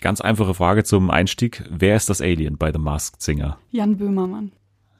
Ganz einfache Frage zum Einstieg. Wer ist das Alien bei The Masked Singer? Jan Böhmermann.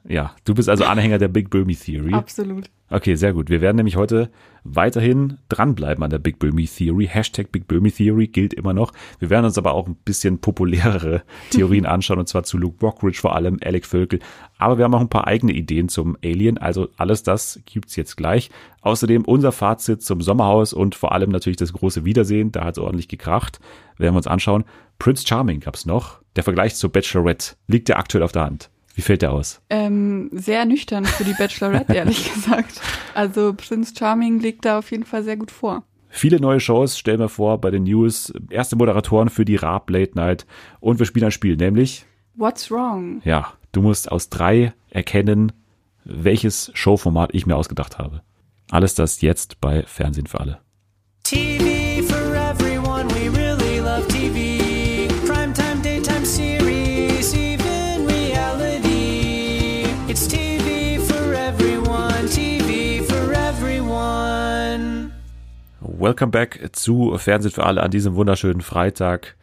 Ja, du bist also Anhänger der Big Böhmi Theory. Absolut. Okay, sehr gut. Wir werden nämlich heute weiterhin dranbleiben an der Big Böhmi Theory. Hashtag Big Böhmi Theory gilt immer noch. Wir werden uns aber auch ein bisschen populärere Theorien anschauen, und zwar zu Luke Rockridge vor allem, Alec Völkel. Aber wir haben auch ein paar eigene Ideen zum Alien. Also alles das gibt's jetzt gleich. Außerdem unser Fazit zum Sommerhaus und vor allem natürlich das große Wiedersehen. Da hat's ordentlich gekracht. Werden wir uns anschauen. Prince Charming gab's noch. Der Vergleich zur Bachelorette liegt ja aktuell auf der Hand. Wie fällt der aus? Ähm, sehr nüchtern für die Bachelorette, ehrlich gesagt. Also Prince Charming liegt da auf jeden Fall sehr gut vor. Viele neue Shows stellen wir vor bei den News. Erste Moderatoren für die Raab Late Night. Und wir spielen ein Spiel, nämlich. What's wrong? Ja, du musst aus drei erkennen, welches Showformat ich mir ausgedacht habe. Alles das jetzt bei Fernsehen für alle. TV Welcome back zu Fernsehen für alle an diesem wunderschönen Freitag.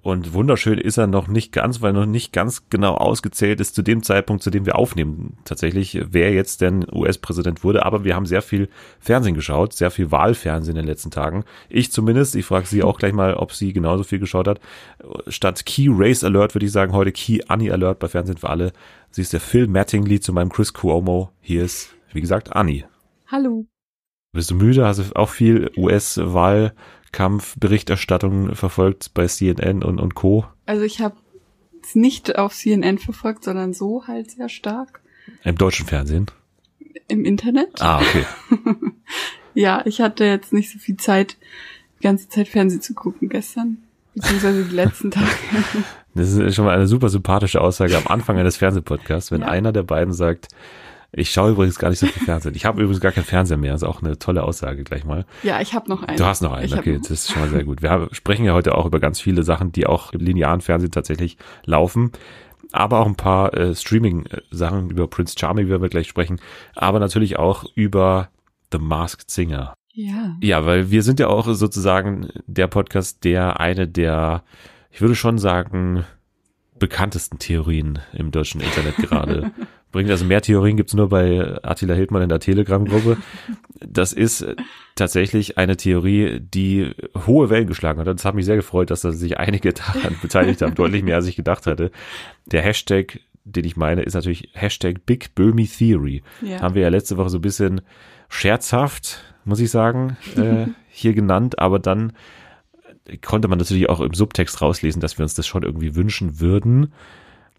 Und wunderschön ist er noch nicht ganz, weil noch nicht ganz genau ausgezählt ist zu dem Zeitpunkt, zu dem wir aufnehmen. Tatsächlich, wer jetzt denn US-Präsident wurde. Aber wir haben sehr viel Fernsehen geschaut, sehr viel Wahlfernsehen in den letzten Tagen. Ich zumindest. Ich frage Sie auch gleich mal, ob sie genauso viel geschaut hat. Statt Key Race Alert würde ich sagen heute Key Annie Alert bei Fernsehen für alle. Sie ist der Phil Mattingly zu meinem Chris Cuomo. Hier ist, wie gesagt, Annie. Hallo. Bist du müde? Hast du auch viel US-Wahlkampfberichterstattung verfolgt bei CNN und, und Co. Also ich habe es nicht auf CNN verfolgt, sondern so halt sehr stark Im deutschen Fernsehen? im Internet. Ah, okay. Ja, ich hatte jetzt nicht so viel Zeit, die ganze Zeit Fernsehen zu gucken gestern. Beziehungsweise die letzten Tage. Das ist schon mal eine super sympathische Aussage am Anfang eines Fernsehpodcasts, wenn Ja. einer der beiden sagt, ich schaue übrigens gar nicht so viel Fernsehen. Ich habe übrigens gar keinen Fernseher mehr. Das ist auch eine tolle Aussage gleich mal. Ja, ich habe noch einen. Du hast noch einen, Ich okay, noch- das ist schon mal sehr gut. Wir haben, sprechen ja heute auch über ganz viele Sachen, die auch im linearen Fernsehen tatsächlich laufen. Aber auch ein paar äh, Streaming-Sachen über Prince Charming werden wir gleich sprechen. Aber natürlich auch über The Masked Singer. Ja. Ja, weil wir sind ja auch sozusagen der Podcast, der eine der, ich würde schon sagen, bekanntesten Theorien im deutschen Internet gerade bringt. Also mehr Theorien gibt's nur bei Attila Hildmann in der Telegram-Gruppe. Das ist tatsächlich eine Theorie, die hohe Wellen geschlagen hat. Und es hat mich sehr gefreut, dass da sich einige daran beteiligt haben, deutlich mehr als ich gedacht hatte. Der Hashtag, den ich meine, ist natürlich Hashtag Big Böhmi Theory. Ja. Haben wir ja letzte Woche so ein bisschen scherzhaft, muss ich sagen, äh, hier genannt, aber dann konnte man natürlich auch im Subtext rauslesen, dass wir uns das schon irgendwie wünschen würden.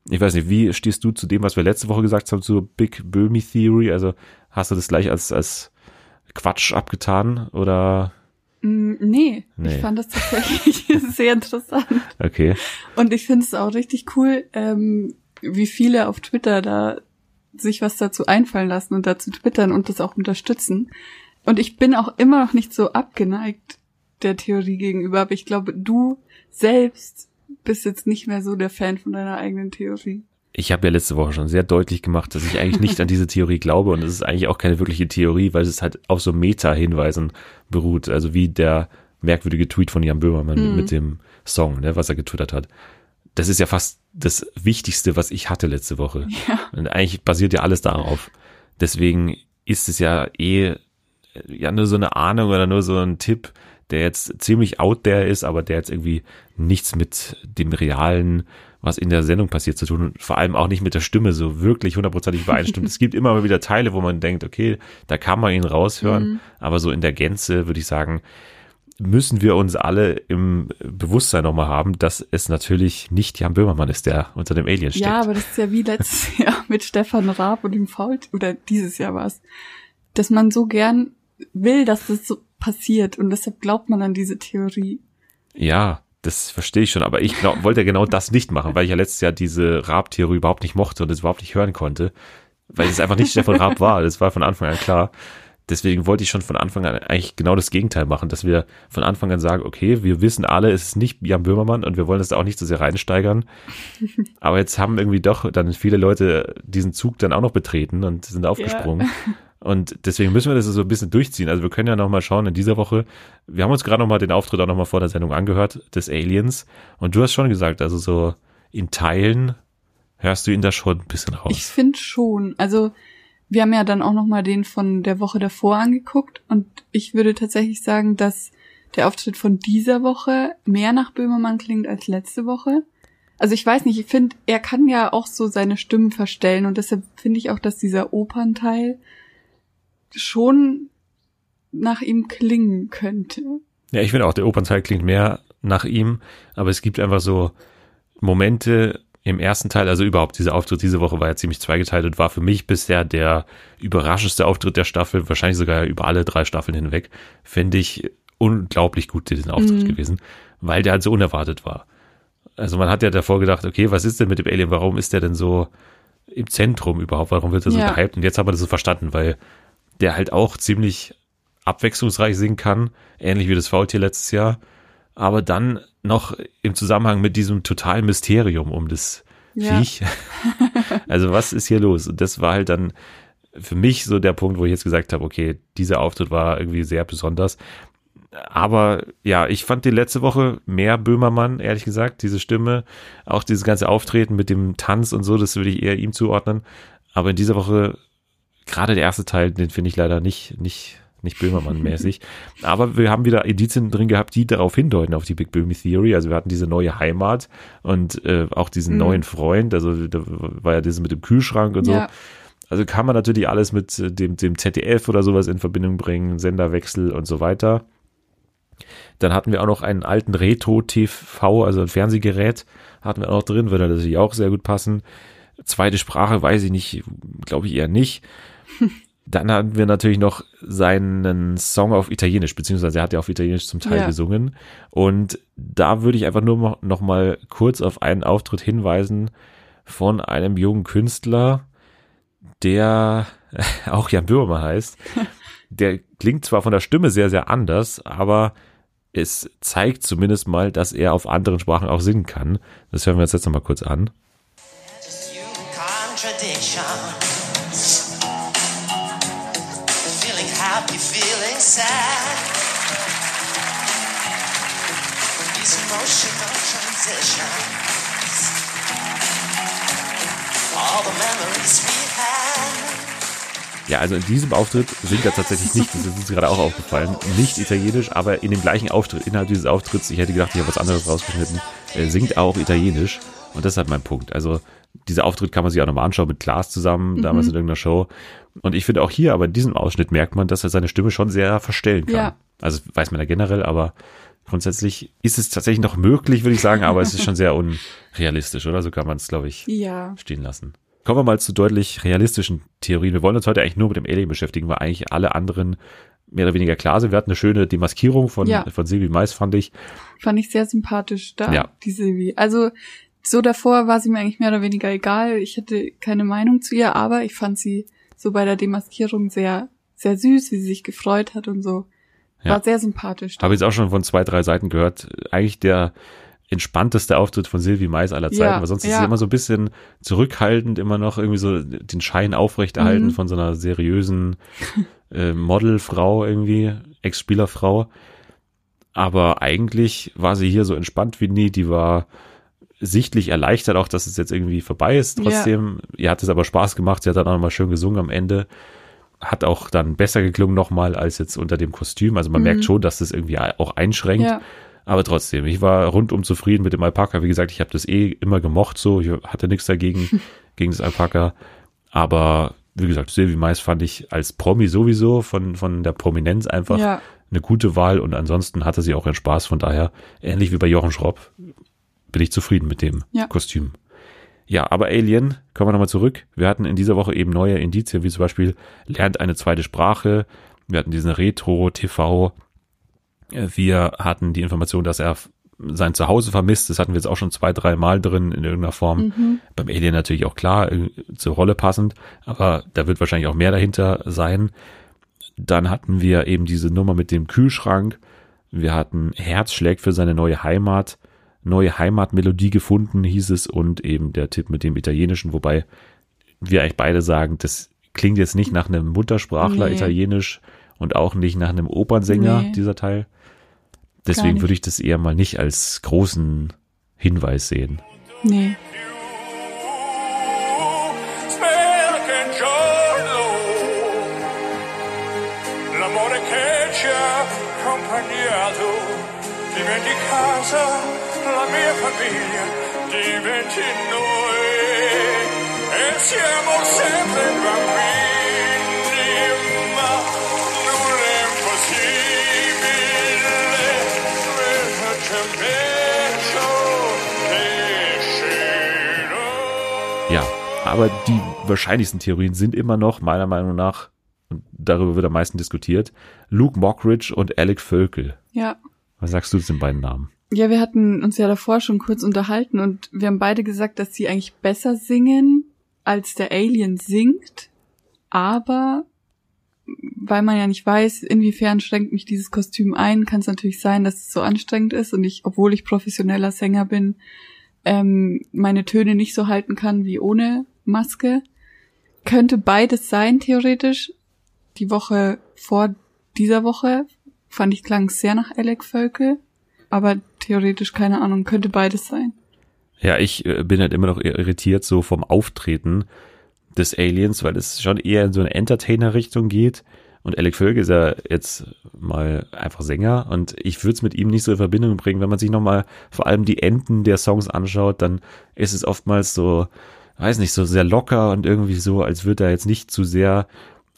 Ich weiß nicht, wie stehst du zu dem, was wir letzte Woche gesagt haben, zur Big Böhmi Theory? Also hast du das gleich als, als Quatsch abgetan oder Mm, nee, Nee. ich fand das tatsächlich sehr interessant. okay? Und ich finde es auch richtig cool, ähm, wie viele auf Twitter da sich was dazu einfallen lassen und dazu twittern und das auch unterstützen. Und ich bin auch immer noch nicht so abgeneigt der Theorie gegenüber, aber ich glaube, du selbst bist jetzt nicht mehr so der Fan von deiner eigenen Theorie. Ich habe ja letzte Woche schon sehr deutlich gemacht, dass ich eigentlich nicht an diese Theorie glaube und es ist eigentlich auch keine wirkliche Theorie, weil es halt auf so Meta-Hinweisen beruht. Also wie der merkwürdige Tweet von Jan Böhmermann mit, Mhm. mit dem Song, ne, was er getwittert hat. Das ist ja fast das Wichtigste, was ich hatte letzte Woche. Ja. Und eigentlich basiert ja alles darauf. Deswegen ist es ja eh ja nur so eine Ahnung oder nur so ein Tipp, der jetzt ziemlich out there ist, aber der jetzt irgendwie nichts mit dem realen, was in der Sendung passiert zu tun und vor allem auch nicht mit der Stimme so wirklich hundertprozentig übereinstimmt. es gibt immer mal wieder Teile, wo man denkt, okay, da kann man ihn raushören, Mhm. aber so in der Gänze würde ich sagen, müssen wir uns alle im Bewusstsein nochmal haben, dass es natürlich nicht Jan Böhmermann ist, der unter dem Alien steckt. Ja, aber das ist ja wie letztes Jahr mit Stefan Raab und dem Faul, oder dieses Jahr war es, dass man so gern will, dass das so passiert und deshalb glaubt man an diese Theorie. Ja, das verstehe ich schon, aber ich glaub, wollte ja genau das nicht machen, weil ich ja letztes Jahr diese Raab-Theorie überhaupt nicht mochte und es überhaupt nicht hören konnte, weil es einfach nicht Stefan Raab war. Das war von Anfang an klar. Deswegen wollte ich schon von Anfang an eigentlich genau das Gegenteil machen, dass wir von Anfang an sagen, okay, wir wissen alle, es ist nicht Jan Böhmermann und wir wollen das da auch nicht so sehr reinsteigern. Aber jetzt haben irgendwie doch dann viele Leute diesen Zug dann auch noch betreten und sind aufgesprungen. Und deswegen müssen wir das so ein bisschen durchziehen. Also wir können ja nochmal schauen in dieser Woche. Wir haben uns gerade nochmal den Auftritt auch nochmal vor der Sendung angehört des Aliens. Und du hast schon gesagt, also so in Teilen hörst du ihn da schon ein bisschen raus. Ich finde schon. Also wir haben ja dann auch noch mal den von der Woche davor angeguckt und ich würde tatsächlich sagen, dass der Auftritt von dieser Woche mehr nach Böhmermann klingt als letzte Woche. Also ich weiß nicht, ich finde, er kann ja auch so seine Stimmen verstellen und deshalb finde ich auch, dass dieser Opernteil schon nach ihm klingen könnte. Ja, ich finde auch, der Opernteil klingt mehr nach ihm, aber es gibt einfach so Momente im ersten Teil, also überhaupt dieser Auftritt diese Woche war ja ziemlich zweigeteilt und war für mich bisher der überraschendste Auftritt der Staffel, wahrscheinlich sogar über alle drei Staffeln hinweg, finde ich unglaublich gut diesen Auftritt Mhm. gewesen, weil der halt so unerwartet war. Also man hat ja davor gedacht, okay, was ist denn mit dem Alien, warum ist der denn so im Zentrum überhaupt, warum wird er so Ja. gehypt? Und jetzt haben wir das so verstanden, weil der halt auch ziemlich abwechslungsreich singen kann, ähnlich wie das Faultier letztes Jahr, aber dann noch im Zusammenhang mit diesem totalen Mysterium um das Ja. Viech. also was ist hier los? Und das war halt dann für mich so der Punkt, wo ich jetzt gesagt habe, okay, dieser Auftritt war irgendwie sehr besonders. Aber ja, ich fand die letzte Woche mehr Böhmermann, ehrlich gesagt, diese Stimme, auch dieses ganze Auftreten mit dem Tanz und so, das würde ich eher ihm zuordnen. Aber in dieser Woche, gerade der erste Teil, den finde ich leider nicht, nicht, nicht Böhmermann-mäßig. Aber wir haben wieder Indizien drin gehabt, die darauf hindeuten, auf die Big Böhmi Theory. Also wir hatten diese neue Heimat und äh, auch diesen Mhm. neuen Freund. Also da war ja das mit dem Kühlschrank und so. Ja. Also kann man natürlich alles mit äh, dem, dem ZDF oder sowas in Verbindung bringen, Senderwechsel und so weiter. Dann hatten wir auch noch einen alten Retro-TV, also ein Fernsehgerät, hatten wir auch noch drin, würde natürlich auch sehr gut passen. Zweite Sprache weiß ich nicht, glaube ich eher nicht. Dann hatten wir natürlich noch seinen Song auf Italienisch, beziehungsweise er hat ja auf Italienisch zum Teil Ja. gesungen. Und da würde ich einfach nur noch- mal kurz auf einen Auftritt hinweisen von einem jungen Künstler, der auch Jan Böhmermann heißt. Der klingt zwar von der Stimme sehr, sehr anders, aber es zeigt zumindest mal, dass er auf anderen Sprachen auch singen kann. Das hören wir uns jetzt noch mal kurz an. Contradiction. Ja, also in diesem Auftritt singt er tatsächlich nicht, das ist uns gerade auch aufgefallen, nicht italienisch, aber in dem gleichen Auftritt, innerhalb dieses Auftritts, ich hätte gedacht, ich habe was anderes rausgeschnitten, äh, singt er auch italienisch und das ist halt mein Punkt. Also dieser Auftritt kann man sich auch nochmal anschauen mit Klaas zusammen, damals in irgendeiner Show und ich finde auch hier, aber in diesem Ausschnitt merkt man, dass er seine Stimme schon sehr verstellen kann. Ja. Also weiß man ja generell, aber grundsätzlich ist es tatsächlich noch möglich, würde ich sagen, aber es ist schon sehr unrealistisch, oder? So kann man es, glaube ich, Ja. stehen lassen. Kommen wir mal zu deutlich realistischen Theorien. Wir wollen uns heute eigentlich nur mit dem Alien beschäftigen, weil eigentlich alle anderen mehr oder weniger klar sind. Wir hatten eine schöne Demaskierung von, Ja. von Silvi Mais, fand ich. Fand ich sehr sympathisch da, Ja. die Silvi. Also so davor war sie mir eigentlich mehr oder weniger egal. Ich hatte keine Meinung zu ihr, aber ich fand sie so bei der Demaskierung sehr, sehr süß, wie sie sich gefreut hat und so. Ja. War sehr sympathisch. Habe jetzt auch schon von zwei, drei Seiten gehört. Eigentlich der entspannteste Auftritt von Silvi Mais aller Zeiten, Ja, weil sonst ist ja. sie immer so ein bisschen zurückhaltend, immer noch irgendwie so den Schein aufrechterhalten Mhm. von so einer seriösen äh, Modelfrau irgendwie, Ex-Spielerfrau. Aber eigentlich war sie hier so entspannt wie nie. Die war sichtlich erleichtert auch, dass es jetzt irgendwie vorbei ist. Ja. Trotzdem, ihr hat es aber Spaß gemacht. Sie hat dann auch nochmal schön gesungen am Ende. Hat auch dann besser geklungen nochmal als jetzt unter dem Kostüm. Also man Mhm. merkt schon, dass das irgendwie auch einschränkt. Ja. Aber trotzdem, ich war rundum zufrieden mit dem Alpaka. Wie gesagt, ich habe das eh immer gemocht so. Ich hatte nichts dagegen, gegen das Alpaka. Aber wie gesagt, Silvi Mais fand ich als Promi sowieso von, von der Prominenz einfach Ja. eine gute Wahl. Und ansonsten hatte sie auch ihren Spaß. Von daher, ähnlich wie bei Jochen Schropp, bin ich zufrieden mit dem Ja. Kostüm. Ja, aber Alien, kommen wir nochmal zurück. Wir hatten in dieser Woche eben neue Indizien, wie zum Beispiel lernt eine zweite Sprache. Wir hatten diesen Retro-TV. Wir hatten die Information, dass er sein Zuhause vermisst. Das hatten wir jetzt auch schon zwei, drei Mal drin in irgendeiner Form. Mhm. Beim Alien natürlich auch klar, äh, zur Rolle passend. Aber da wird wahrscheinlich auch mehr dahinter sein. Dann hatten wir eben diese Nummer mit dem Kühlschrank. Wir hatten Herz schlägt für seine neue Heimat. Neue Heimatmelodie gefunden, hieß es. Und eben der Tipp mit dem Italienischen, wobei wir eigentlich beide sagen, das klingt jetzt nicht nach einem Muttersprachler Nee. Italienisch und auch nicht nach einem Opernsänger, Nee. dieser Teil. Deswegen würde ich das eher mal nicht als großen Hinweis sehen. Nee. Diventi noi e siamo sempre bambini, aber die wahrscheinlichsten Theorien sind immer noch, meiner Meinung nach, und darüber wird am meisten diskutiert, Luke Mockridge und Alec Völkel. Ja. Was sagst du zu den beiden Namen? Ja, wir hatten uns ja davor schon kurz unterhalten und wir haben beide gesagt, dass sie eigentlich besser singen, als der Alien singt. Aber weil man ja nicht weiß, inwiefern schränkt mich dieses Kostüm ein, kann es natürlich sein, dass es so anstrengend ist und ich, obwohl ich professioneller Sänger bin, ähm, meine Töne nicht so halten kann wie ohne Maske. Könnte beides sein, theoretisch. Die Woche vor dieser Woche fand ich klang sehr nach Alec Völkel, aber theoretisch keine Ahnung, könnte beides sein. Ja, ich äh, bin halt immer noch irritiert so vom Auftreten des Aliens, weil es schon eher in so eine Entertainer-Richtung geht. Und Alec Völkel ist ja jetzt mal einfach Sänger und ich würde es mit ihm nicht so in Verbindung bringen. Wenn man sich nochmal vor allem die Enden der Songs anschaut, dann ist es oftmals so, weiß nicht, so sehr locker und irgendwie so, als würde er jetzt nicht zu sehr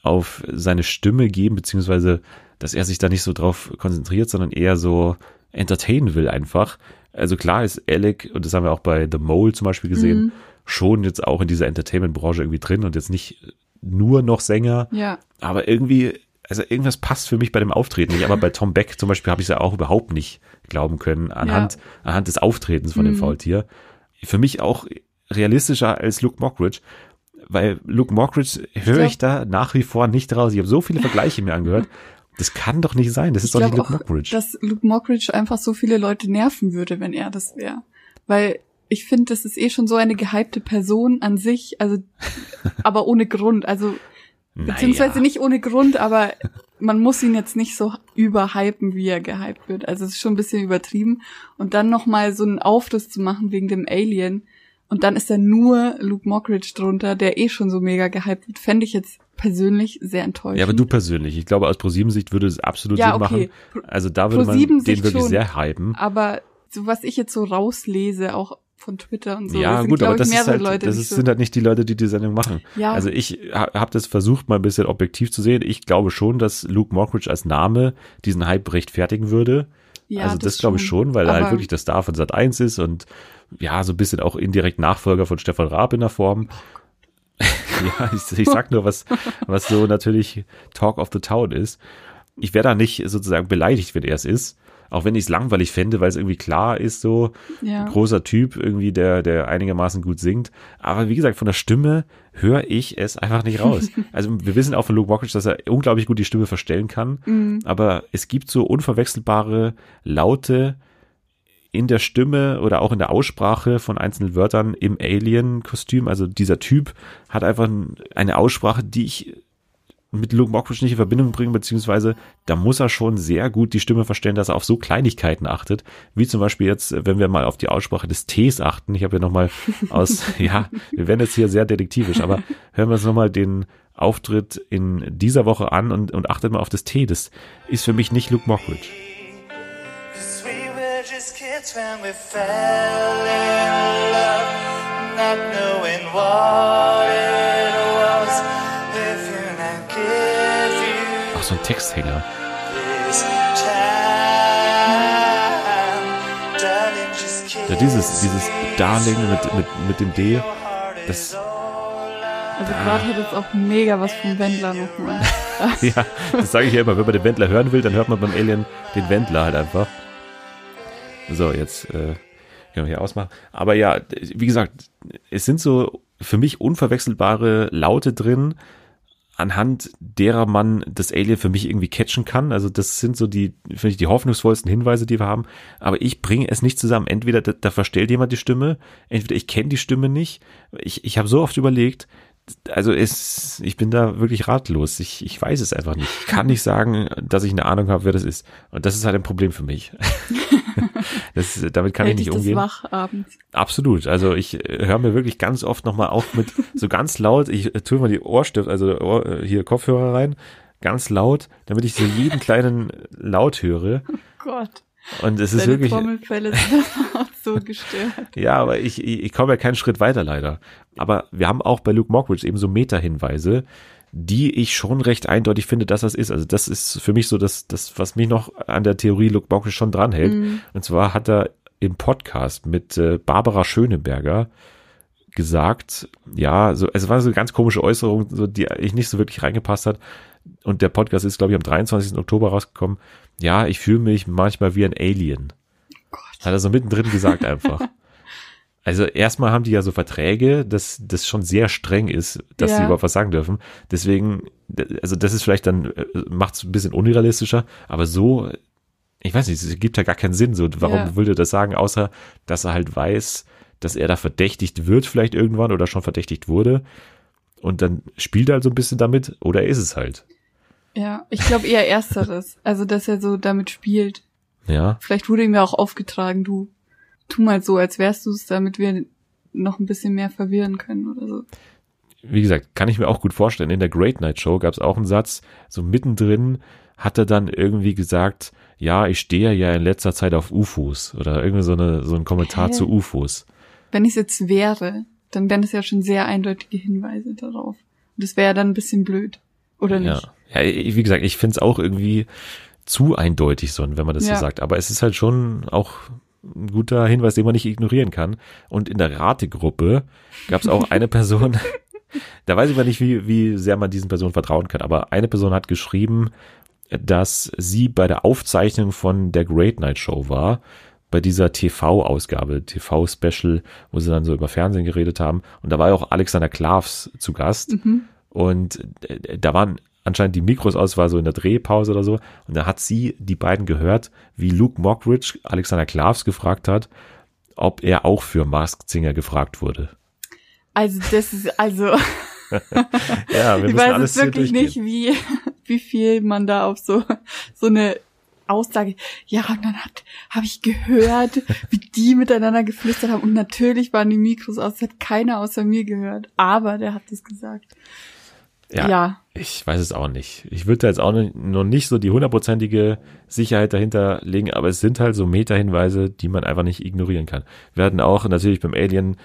auf seine Stimme geben, beziehungsweise, dass er sich da nicht so drauf konzentriert, sondern eher so entertainen will einfach. Also klar ist Alec, und das haben wir auch bei The Mole zum Beispiel gesehen, schon jetzt auch in dieser Entertainment-Branche irgendwie drin und jetzt nicht nur noch Sänger, Ja, aber irgendwie, also irgendwas passt für mich bei dem Auftreten nicht. Aber bei Tom Beck zum Beispiel habe ich es ja auch überhaupt nicht glauben können, anhand, anhand des Auftretens von dem Mhm. Faultier. Für mich auch realistischer als Luke Mockridge, weil Luke Mockridge höre glaub- ich da nach wie vor nicht raus. Ich habe so viele Vergleiche mir angehört. Das kann doch nicht sein. Das ist ich doch nicht Luke auch, Mockridge. dass Luke Mockridge einfach so viele Leute nerven würde, wenn er das wäre. Weil ich finde, das ist eh schon so eine gehypte Person an sich, also aber ohne Grund. Also beziehungsweise Naja. nicht ohne Grund, aber man muss ihn jetzt nicht so überhypen, wie er gehypt wird. Also es ist schon ein bisschen übertrieben. Und dann nochmal so einen Aufriss zu machen wegen dem Alien. Und dann ist da nur Luke Mockridge drunter, der eh schon so mega gehypt wird, fände ich jetzt persönlich sehr enttäuschend. Ja, aber du persönlich. Ich glaube, aus ProSieben-Sicht würde es absolut Ja, Sinn okay. machen. Also da würde man den wirklich schon. sehr hypen. Aber so was ich jetzt so rauslese, auch von Twitter und so, ja, sind, gut, aber ich, das, ist halt, Leute, das ist, so, sind halt nicht die Leute, die die Sendung machen. Ja. Also ich ha, habe das versucht, mal ein bisschen objektiv zu sehen. Ich glaube schon, dass Luke Mockridge als Name diesen Hype rechtfertigen würde. ja, also das, glaube ich schon, weil er halt Aber wirklich der Star von Sat 1 ist und ja, so ein bisschen auch indirekt Nachfolger von Stefan Raab in der Form. ja, ich, ich sag nur, was, was so natürlich Talk of the Town ist. Ich wäre da nicht sozusagen beleidigt, wenn er es ist. Auch wenn ich es langweilig fände, weil es irgendwie klar ist, so Ja. großer Typ, irgendwie, der, der einigermaßen gut singt. Aber wie gesagt, von der Stimme höre ich es einfach nicht raus. Also wir wissen auch von Luke Mockridge, dass er unglaublich gut die Stimme verstellen kann. Mhm. Aber es gibt so unverwechselbare Laute in der Stimme oder auch in der Aussprache von einzelnen Wörtern im Alien-Kostüm. Also dieser Typ hat einfach eine Aussprache, die ich mit Luke Mockridge nicht in Verbindung bringen, beziehungsweise da muss er schon sehr gut die Stimme verstellen, dass er auf so Kleinigkeiten achtet, wie zum Beispiel jetzt, wenn wir mal auf die Aussprache des Ts achten. Ich habe ja nochmal aus, ja, wir werden jetzt hier sehr detektivisch, aber hören wir uns nochmal den Auftritt in dieser Woche an und, und achtet mal auf das T. Das ist für mich nicht Luke Mockridge. We so ein Texthänger. Ja, dieses, dieses Darling mit, mit, mit dem D, das, Also gerade hat es auch mega was vom Wendler nochmal. ja, das sage ich ja immer, wenn man den Wendler hören will, dann hört man beim Alien den Wendler halt einfach. So, jetzt äh, können wir hier ausmachen. Aber ja, wie gesagt, es sind so für mich unverwechselbare Laute drin, anhand derer man das Alien für mich irgendwie catchen kann. Also das sind so die, finde ich, die hoffnungsvollsten Hinweise, die wir haben. Aber ich bringe es nicht zusammen. Entweder da, da verstellt jemand die Stimme, entweder ich kenne die Stimme nicht. Ich, ich habe so oft überlegt, also es, ich bin da wirklich ratlos. Ich, ich weiß es einfach nicht. Ich kann nicht sagen, dass ich eine Ahnung habe, wer das ist. Und das ist halt ein Problem für mich. das, damit kann Hält ich nicht das umgehen. wach abends. Absolut. Also ich äh, höre mir wirklich ganz oft nochmal auf mit so ganz laut, ich äh, tue mal die Ohrstift, also Ohr, äh, hier Kopfhörer rein, ganz laut, damit ich so jeden kleinen Laut höre. Oh Gott. Und es ist wirklich, Trommelfälle sind auch so gestört. ja, aber ich, ich, ich komme ja keinen Schritt weiter leider. Aber wir haben auch bei Luke Mockridge eben so Meta-Hinweise, die ich schon recht eindeutig finde, dass das ist. Also das ist für mich so das, das was mich noch an der Theorie Luke Mockridge schon dranhält. Und zwar hat er im Podcast mit äh, Barbara Schöneberger gesagt, ja, so, es war so eine ganz komische Äußerung, so, die ich nicht so wirklich reingepasst hat. Und der Podcast ist, glaube ich, am 23. Oktober rausgekommen. Ja, ich fühle mich manchmal wie ein Alien. Hat er so mittendrin gesagt einfach. Also erstmal haben die ja so Verträge, dass das schon sehr streng ist, dass Ja. sie überhaupt was sagen dürfen. Deswegen, also das ist vielleicht dann, macht es ein bisschen unrealistischer, aber so, ich weiß nicht, es gibt ja gar keinen Sinn. So, warum Ja. würde er das sagen, außer dass er halt weiß, dass er da verdächtigt wird vielleicht irgendwann oder schon verdächtigt wurde. Und dann spielt er halt so ein bisschen damit oder ist es halt. Ja, ich glaube eher ersteres. Also, dass er so damit spielt. Ja, Vielleicht wurde ihm ja auch aufgetragen, du tu mal so, als wärst du es, damit wir noch ein bisschen mehr verwirren können oder so. wie gesagt, kann ich mir auch gut vorstellen. In der Great Night Show gab es auch einen Satz, so mittendrin hat er dann irgendwie gesagt, ja, ich stehe ja in letzter Zeit auf UFOs oder irgendwie so, eine, so ein Kommentar Hä? zu UFOs. Wenn ich es jetzt wäre, dann wären das ja schon sehr eindeutige Hinweise darauf. Und das wäre ja dann ein bisschen blöd. Oder Ja. nicht? ja, wie gesagt, ich finde es auch irgendwie zu eindeutig, so, wenn man das Ja. so sagt. Aber es ist halt schon auch ein guter Hinweis, den man nicht ignorieren kann. Und in der Rategruppe gab es auch eine Person, da weiß ich mal nicht, wie, wie sehr man diesen Personen vertrauen kann, aber eine Person hat geschrieben, dass sie bei der Aufzeichnung von der Great Night Show war, bei dieser TV-Ausgabe, TV-Special, wo sie dann so über Fernsehen geredet haben. Und da war ja auch Alexander Klavs zu Gast. Und äh, da waren anscheinend die Mikros aus, war so in der Drehpause oder so. Und da hat sie die beiden gehört, wie Luke Mockridge Alexander Klavs gefragt hat, ob er auch für Masked Singer gefragt wurde. Also das ist, also Ja, wir ich müssen weiß alles wirklich nicht, wie, wie viel man da auf so, so eine Aussage, ja, und dann hat, habe ich gehört, wie die miteinander geflüstert haben und natürlich waren die Mikros aus, das hat keiner außer mir gehört, aber der hat das gesagt. Ja, Ja. Ich weiß es auch nicht. Ich würde da jetzt auch noch- nicht so die hundertprozentige Sicherheit dahinter legen, aber es sind halt so Meta-Hinweise, die man einfach nicht ignorieren kann. Wir hatten auch natürlich beim Alien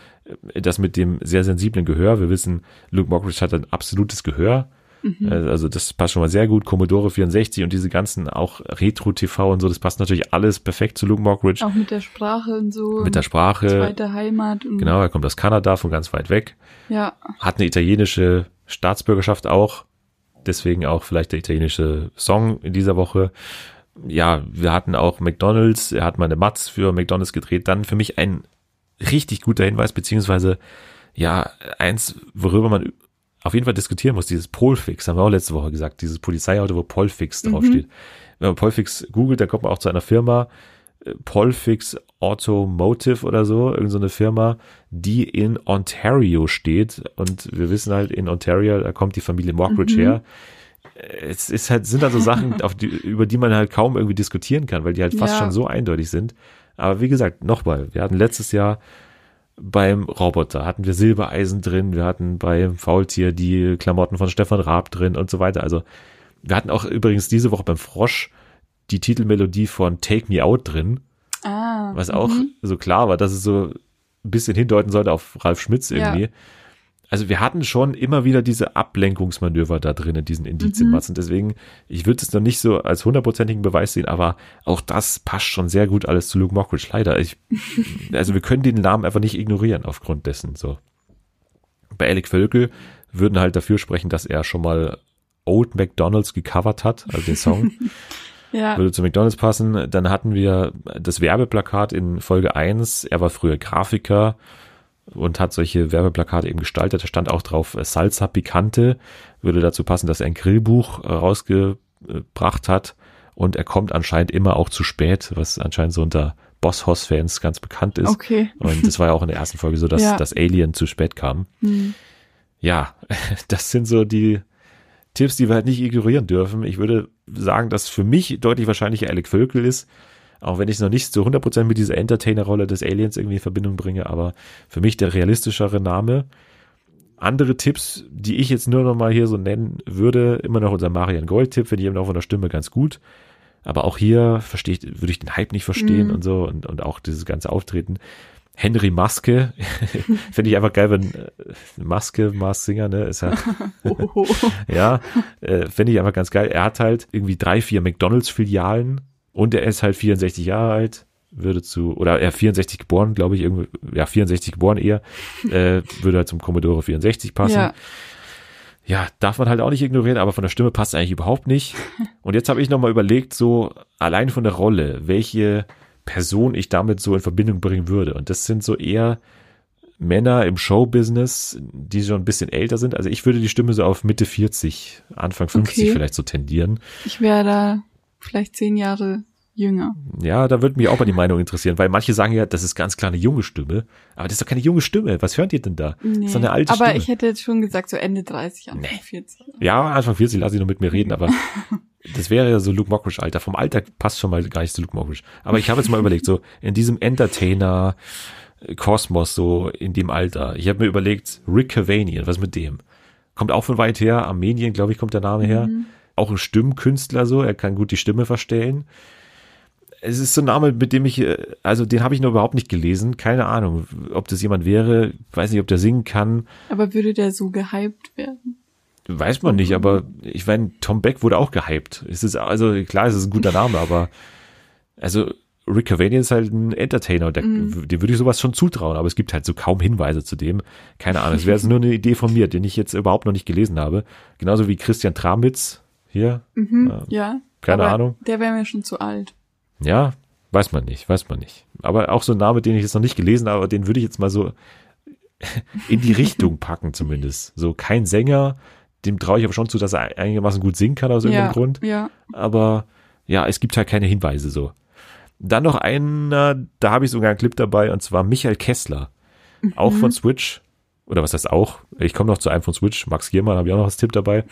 äh, das mit dem sehr sensiblen Gehör. Wir wissen, Luke Mockridge hat ein absolutes Gehör. Mhm. Äh, Also das passt schon mal sehr gut. Commodore 64 und diese ganzen auch Retro-TV und so, das passt natürlich alles perfekt zu Luke Mockridge. Auch mit der Sprache und so. Mit der Sprache. Zweite Heimat. Und, Genau, er kommt aus Kanada, von ganz weit weg. Ja, hat eine italienische Staatsbürgerschaft auch. Deswegen auch vielleicht der italienische Song in dieser Woche. Ja, wir hatten auch McDonalds. Er hat mal eine Matz für McDonalds gedreht. Dann für mich ein richtig guter Hinweis, beziehungsweise ja, eins, worüber man auf jeden Fall diskutieren muss, dieses Polfix, haben wir auch letzte Woche gesagt, dieses Polizeiauto, wo Polfix draufsteht. Wenn man Polfix googelt, dann kommt man auch zu einer Firma, Polfix Automotive oder so, irgendeine so eine Firma, die in Ontario steht. Und wir wissen halt, in Ontario, da kommt die Familie Mockridge her. Es ist halt, sind also Sachen, auf die, über die man halt kaum irgendwie diskutieren kann, weil die halt fast Ja. schon so eindeutig sind. Aber wie gesagt, nochmal, wir hatten letztes Jahr beim Roboter hatten wir Silbereisen drin, wir hatten beim Faultier die Klamotten von Stefan Raab drin und so weiter. Also wir hatten auch übrigens diese Woche beim Frosch die Titelmelodie von Take Me Out drin, ah. was auch so klar war, dass es so ein bisschen hindeuten sollte auf Ralf Schmitz irgendwie. Ja. Also wir hatten schon immer wieder diese Ablenkungsmanöver da drin in diesen Indizienmatzen. Deswegen, ich würde es noch nicht so als hundertprozentigen Beweis sehen, aber auch das passt schon sehr gut alles zu Luke Mockridge. Leider. Ich, also wir können den Namen einfach nicht ignorieren aufgrund dessen. So. Bei Alec Völkel würden halt dafür sprechen, dass er schon mal Old McDonalds gecovert hat, also den Song Ja, würde zu McDonalds passen. Dann hatten wir das Werbeplakat in Folge 1. Er war früher Grafiker und hat solche Werbeplakate eben gestaltet. Da stand auch drauf äh, Salsa Picante. Würde dazu passen, dass er ein Grillbuch äh, rausgebracht hat. Und er kommt anscheinend immer auch zu spät, was anscheinend so unter Boss Hoss Fans ganz bekannt ist. okay. Und das war ja auch in der ersten Folge so, dass Ja. das Alien zu spät kam. Hm. ja, das sind so die Tipps, die wir halt nicht ignorieren dürfen. Ich würde sagen, dass für mich deutlich wahrscheinlicher Alec Völkel ist, auch wenn ich es noch nicht zu 100% mit dieser Entertainer-Rolle des Aliens irgendwie in Verbindung bringe, aber für mich der realistischere Name. Andere Tipps, die ich jetzt nur noch mal hier so nennen würde, immer noch unser Marian Gold-Tipp, finde ich eben auch von der Stimme ganz gut. Aber auch hier verstehe ich, würde ich den Hype nicht verstehen Mhm. und so und, und auch dieses ganze Auftreten. Henry Maske, finde ich einfach geil, wenn äh, Maske, Mars Singer, ne, ist ja, Oh. ja, äh, finde ich einfach ganz geil. Er hat halt irgendwie drei, vier McDonalds-Filialen und er ist halt 64 Jahre alt, würde zu, oder er 64 geboren, glaube ich, irgendwie, ja, 64 geboren eher, äh, würde halt zum Commodore 64 passen. Ja, Ja, darf man halt auch nicht ignorieren, aber von der Stimme passt eigentlich überhaupt nicht. Und jetzt habe ich nochmal überlegt, so allein von der Rolle, welche Person ich damit so in Verbindung bringen würde. Und das sind so eher Männer im Showbusiness, die schon ein bisschen älter sind. Also ich würde die Stimme so auf Mitte 40, Anfang 50 Okay. vielleicht so tendieren. ich wäre da vielleicht zehn Jahre jünger. Ja, da würde mich auch mal die Meinung interessieren, weil manche sagen ja, das ist ganz klar eine junge Stimme. Aber das ist doch keine junge Stimme. Was hört ihr denn da? Das ist doch eine alte aber Stimme. ich hätte jetzt schon gesagt, so Ende 30, Anfang 40. Ja, Anfang 40 lasse ich noch mit mir reden, aber das wäre ja so Luke Mockridge Alter. Vom Alter passt schon mal gar nicht zu Luke Mockridge. Aber ich habe jetzt mal überlegt, so in diesem Entertainer äh, Kosmos, so in dem Alter. Ich habe mir überlegt, Rick Cavanian, was mit dem? Kommt auch von weit her, Armenien, glaube ich, kommt der Name her. Auch ein Stimmkünstler so, er kann gut die Stimme verstellen. Es ist so ein Name, mit dem ich, äh, also den habe ich noch überhaupt nicht gelesen. Keine Ahnung, ob das jemand wäre. Weiß nicht, ob der singen kann. Aber würde der so gehypt werden? Weiß man nicht, aber ich meine, Tom Beck wurde auch gehypt. Es ist also klar, es ist ein guter Name, aber also Rick Cavanian ist halt ein Entertainer, der, dem würde ich sowas schon zutrauen, aber es gibt halt so kaum Hinweise zu dem. Keine Ahnung, es wäre jetzt nur eine Idee von mir, den ich jetzt überhaupt noch nicht gelesen habe. Genauso wie Christian Tramitz hier. Mhm, ja. keine Ahnung. Der wäre mir schon zu alt. Ja, weiß man nicht, weiß man nicht. Aber auch so ein Name, den ich jetzt noch nicht gelesen habe, den würde ich jetzt mal so in die Richtung packen zumindest. So kein Sänger, dem traue ich aber schon zu, dass er einigermaßen gut singen kann aus irgendeinem ja, Grund. ja. Aber ja, es gibt halt keine Hinweise so. Dann noch einer, da habe ich sogar einen Clip dabei, und zwar Michael Kessler. Auch von Switch. Oder was heißt auch? Ich komme noch zu einem von Switch. Max Giermann habe ich auch noch als Tipp dabei.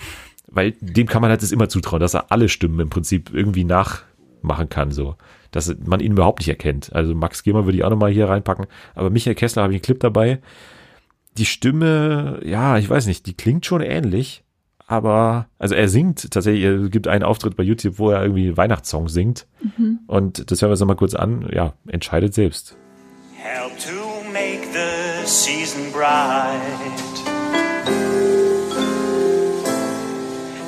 Weil dem kann man halt das immer zutrauen, dass er alle Stimmen im Prinzip irgendwie nachmachen kann, so. Dass man ihn überhaupt nicht erkennt. Also Max Giermann würde ich auch nochmal hier reinpacken. Aber Michael Kessler habe ich einen Clip dabei. Die Stimme, ja, ich weiß nicht, die klingt schon ähnlich. Aber, also er singt tatsächlich, es gibt einen Auftritt bei YouTube, wo er irgendwie Weihnachtssongs singt. Und das hören wir uns nochmal kurz an. Ja, entscheidet selbst. Help to make the season bright.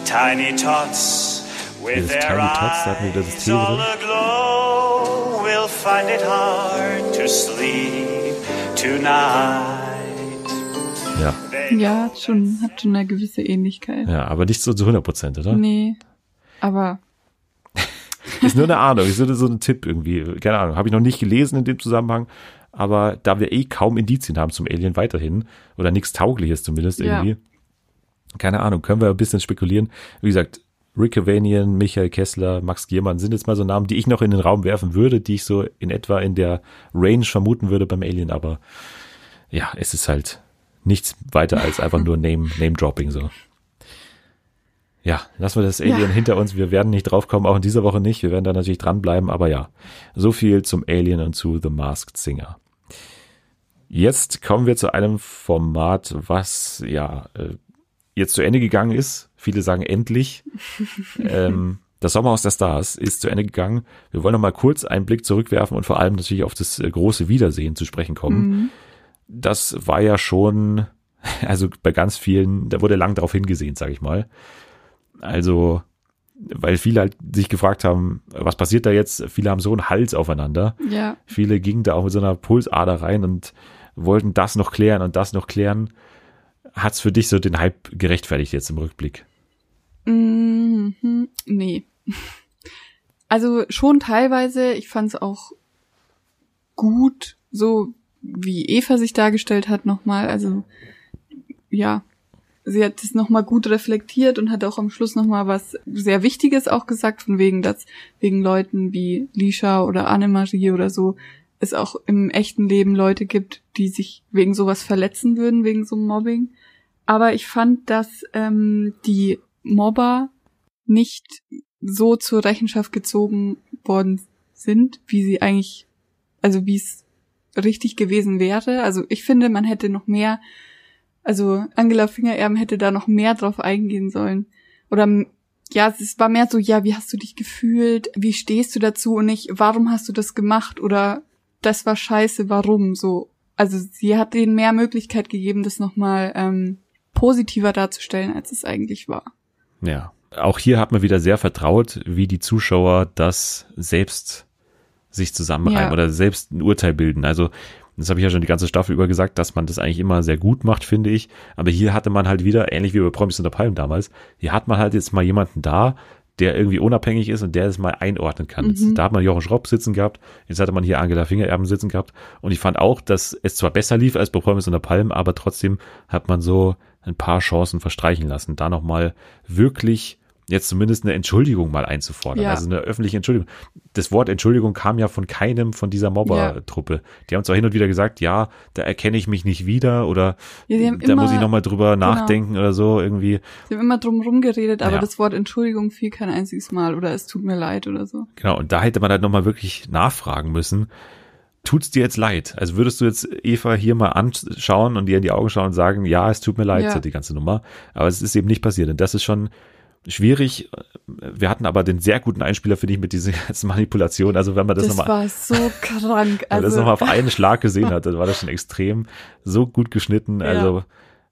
Tiny tots with Dieses their Tiny Tots, wir wieder das eyes T all aglow will find it hard to sleep tonight. Ja, Ja, hat schon, hat schon eine gewisse Ähnlichkeit. ja, aber nicht so zu 100 Prozent, oder? Nee. Aber Ist nur eine Ahnung, ist nur so ein Tipp irgendwie. Keine Ahnung, habe ich noch nicht gelesen in dem Zusammenhang. Aber da wir eh kaum Indizien haben zum Alien weiterhin, oder nichts Taugliches zumindest Ja. irgendwie, keine Ahnung, können wir ein bisschen spekulieren. Wie gesagt, Rick Cavanian, Michael Kessler, Max Giermann sind jetzt mal so Namen, die ich noch in den Raum werfen würde, die ich so in etwa in der Range vermuten würde beim Alien, aber ja, es ist halt nichts weiter als einfach nur Name, Name Dropping so. Ja, lassen wir das Alien Ja. hinter uns. Wir werden nicht draufkommen, auch in dieser Woche nicht. Wir werden da natürlich dranbleiben, aber ja, so viel zum Alien und zu The Masked Singer. Jetzt kommen wir zu einem Format, was ja äh, jetzt zu Ende gegangen ist. Viele sagen endlich. ähm, das Sommerhaus der Stars ist zu Ende gegangen. Wir wollen noch mal kurz einen Blick zurückwerfen und vor allem natürlich auf das äh, große Wiedersehen zu sprechen kommen. Das war ja schon, also bei ganz vielen, da wurde lang darauf hingesehen, sage ich mal. Also, weil viele halt sich gefragt haben, was passiert da jetzt? Viele haben so einen Hals aufeinander. ja, Viele gingen da auch mit so einer Pulsader rein und wollten das noch klären und das noch klären. Hat's für dich so den Hype gerechtfertigt jetzt im Rückblick? Mhm, nee. Also schon teilweise, ich fand es auch gut, so wie Eva sich dargestellt hat nochmal. Also ja, sie hat es nochmal gut reflektiert und hat auch am Schluss nochmal was sehr Wichtiges auch gesagt, von wegen, dass wegen Leuten wie Lisha oder Annemarie oder so es auch im echten Leben Leute gibt, die sich wegen sowas verletzen würden, wegen so Mobbing. Aber ich fand, dass ähm, die Mobber nicht so zur Rechenschaft gezogen worden sind, wie sie eigentlich, also wie es richtig gewesen wäre. Also ich finde, man hätte noch mehr, also Angela Fingererben hätte da noch mehr drauf eingehen sollen. Oder ja, es war mehr so, ja, wie hast du dich gefühlt? Wie stehst du dazu? Und nicht, warum hast du das gemacht? Oder das war scheiße, warum? So, also sie hat denen mehr Möglichkeit gegeben, das nochmal ähm, positiver darzustellen, als es eigentlich war. Ja. Auch hier hat man wieder sehr vertraut, wie die Zuschauer das selbst sich zusammenreimen Ja. oder selbst ein Urteil bilden. Also das habe ich ja schon die ganze Staffel über gesagt, dass man das eigentlich immer sehr gut macht, finde ich. Aber hier hatte man halt wieder, ähnlich wie bei Promis unter Palmen damals, hier hat man halt jetzt mal jemanden da, der irgendwie unabhängig ist und der das mal einordnen kann. Jetzt, da hat man Jochen Schropp sitzen gehabt, jetzt hatte man hier Angela Fingererben sitzen gehabt und ich fand auch, dass es zwar besser lief als bei Promis unter Palmen, aber trotzdem hat man so ein paar Chancen verstreichen lassen, da nochmal wirklich jetzt zumindest eine Entschuldigung mal einzufordern. Ja. Also eine öffentliche Entschuldigung. Das Wort Entschuldigung kam ja von keinem von dieser Mobber-Truppe. Die haben zwar hin und wieder gesagt, ja, da erkenne ich mich nicht wieder oder Ja, da immer- muss ich nochmal drüber genau. nachdenken oder so irgendwie. Sie haben immer drum rumgeredet, aber Ja. das Wort Entschuldigung fiel kein einziges Mal oder es tut mir leid oder so. Genau, und da hätte man halt nochmal wirklich nachfragen müssen. Tut's dir jetzt leid? Also würdest du jetzt Eva hier mal anschauen und ihr in die Augen schauen und sagen, ja, es tut mir leid, Ja. so die ganze Nummer. Aber es ist eben nicht passiert. Und das ist schon schwierig. Wir hatten aber den sehr guten Einspieler, finde ich, mit dieser ganzen Manipulation. Also wenn man das, Das, nochmal war so krank. Wenn man das Also, nochmal auf einen Schlag gesehen hat, dann war das schon extrem so gut geschnitten. Ja. Also,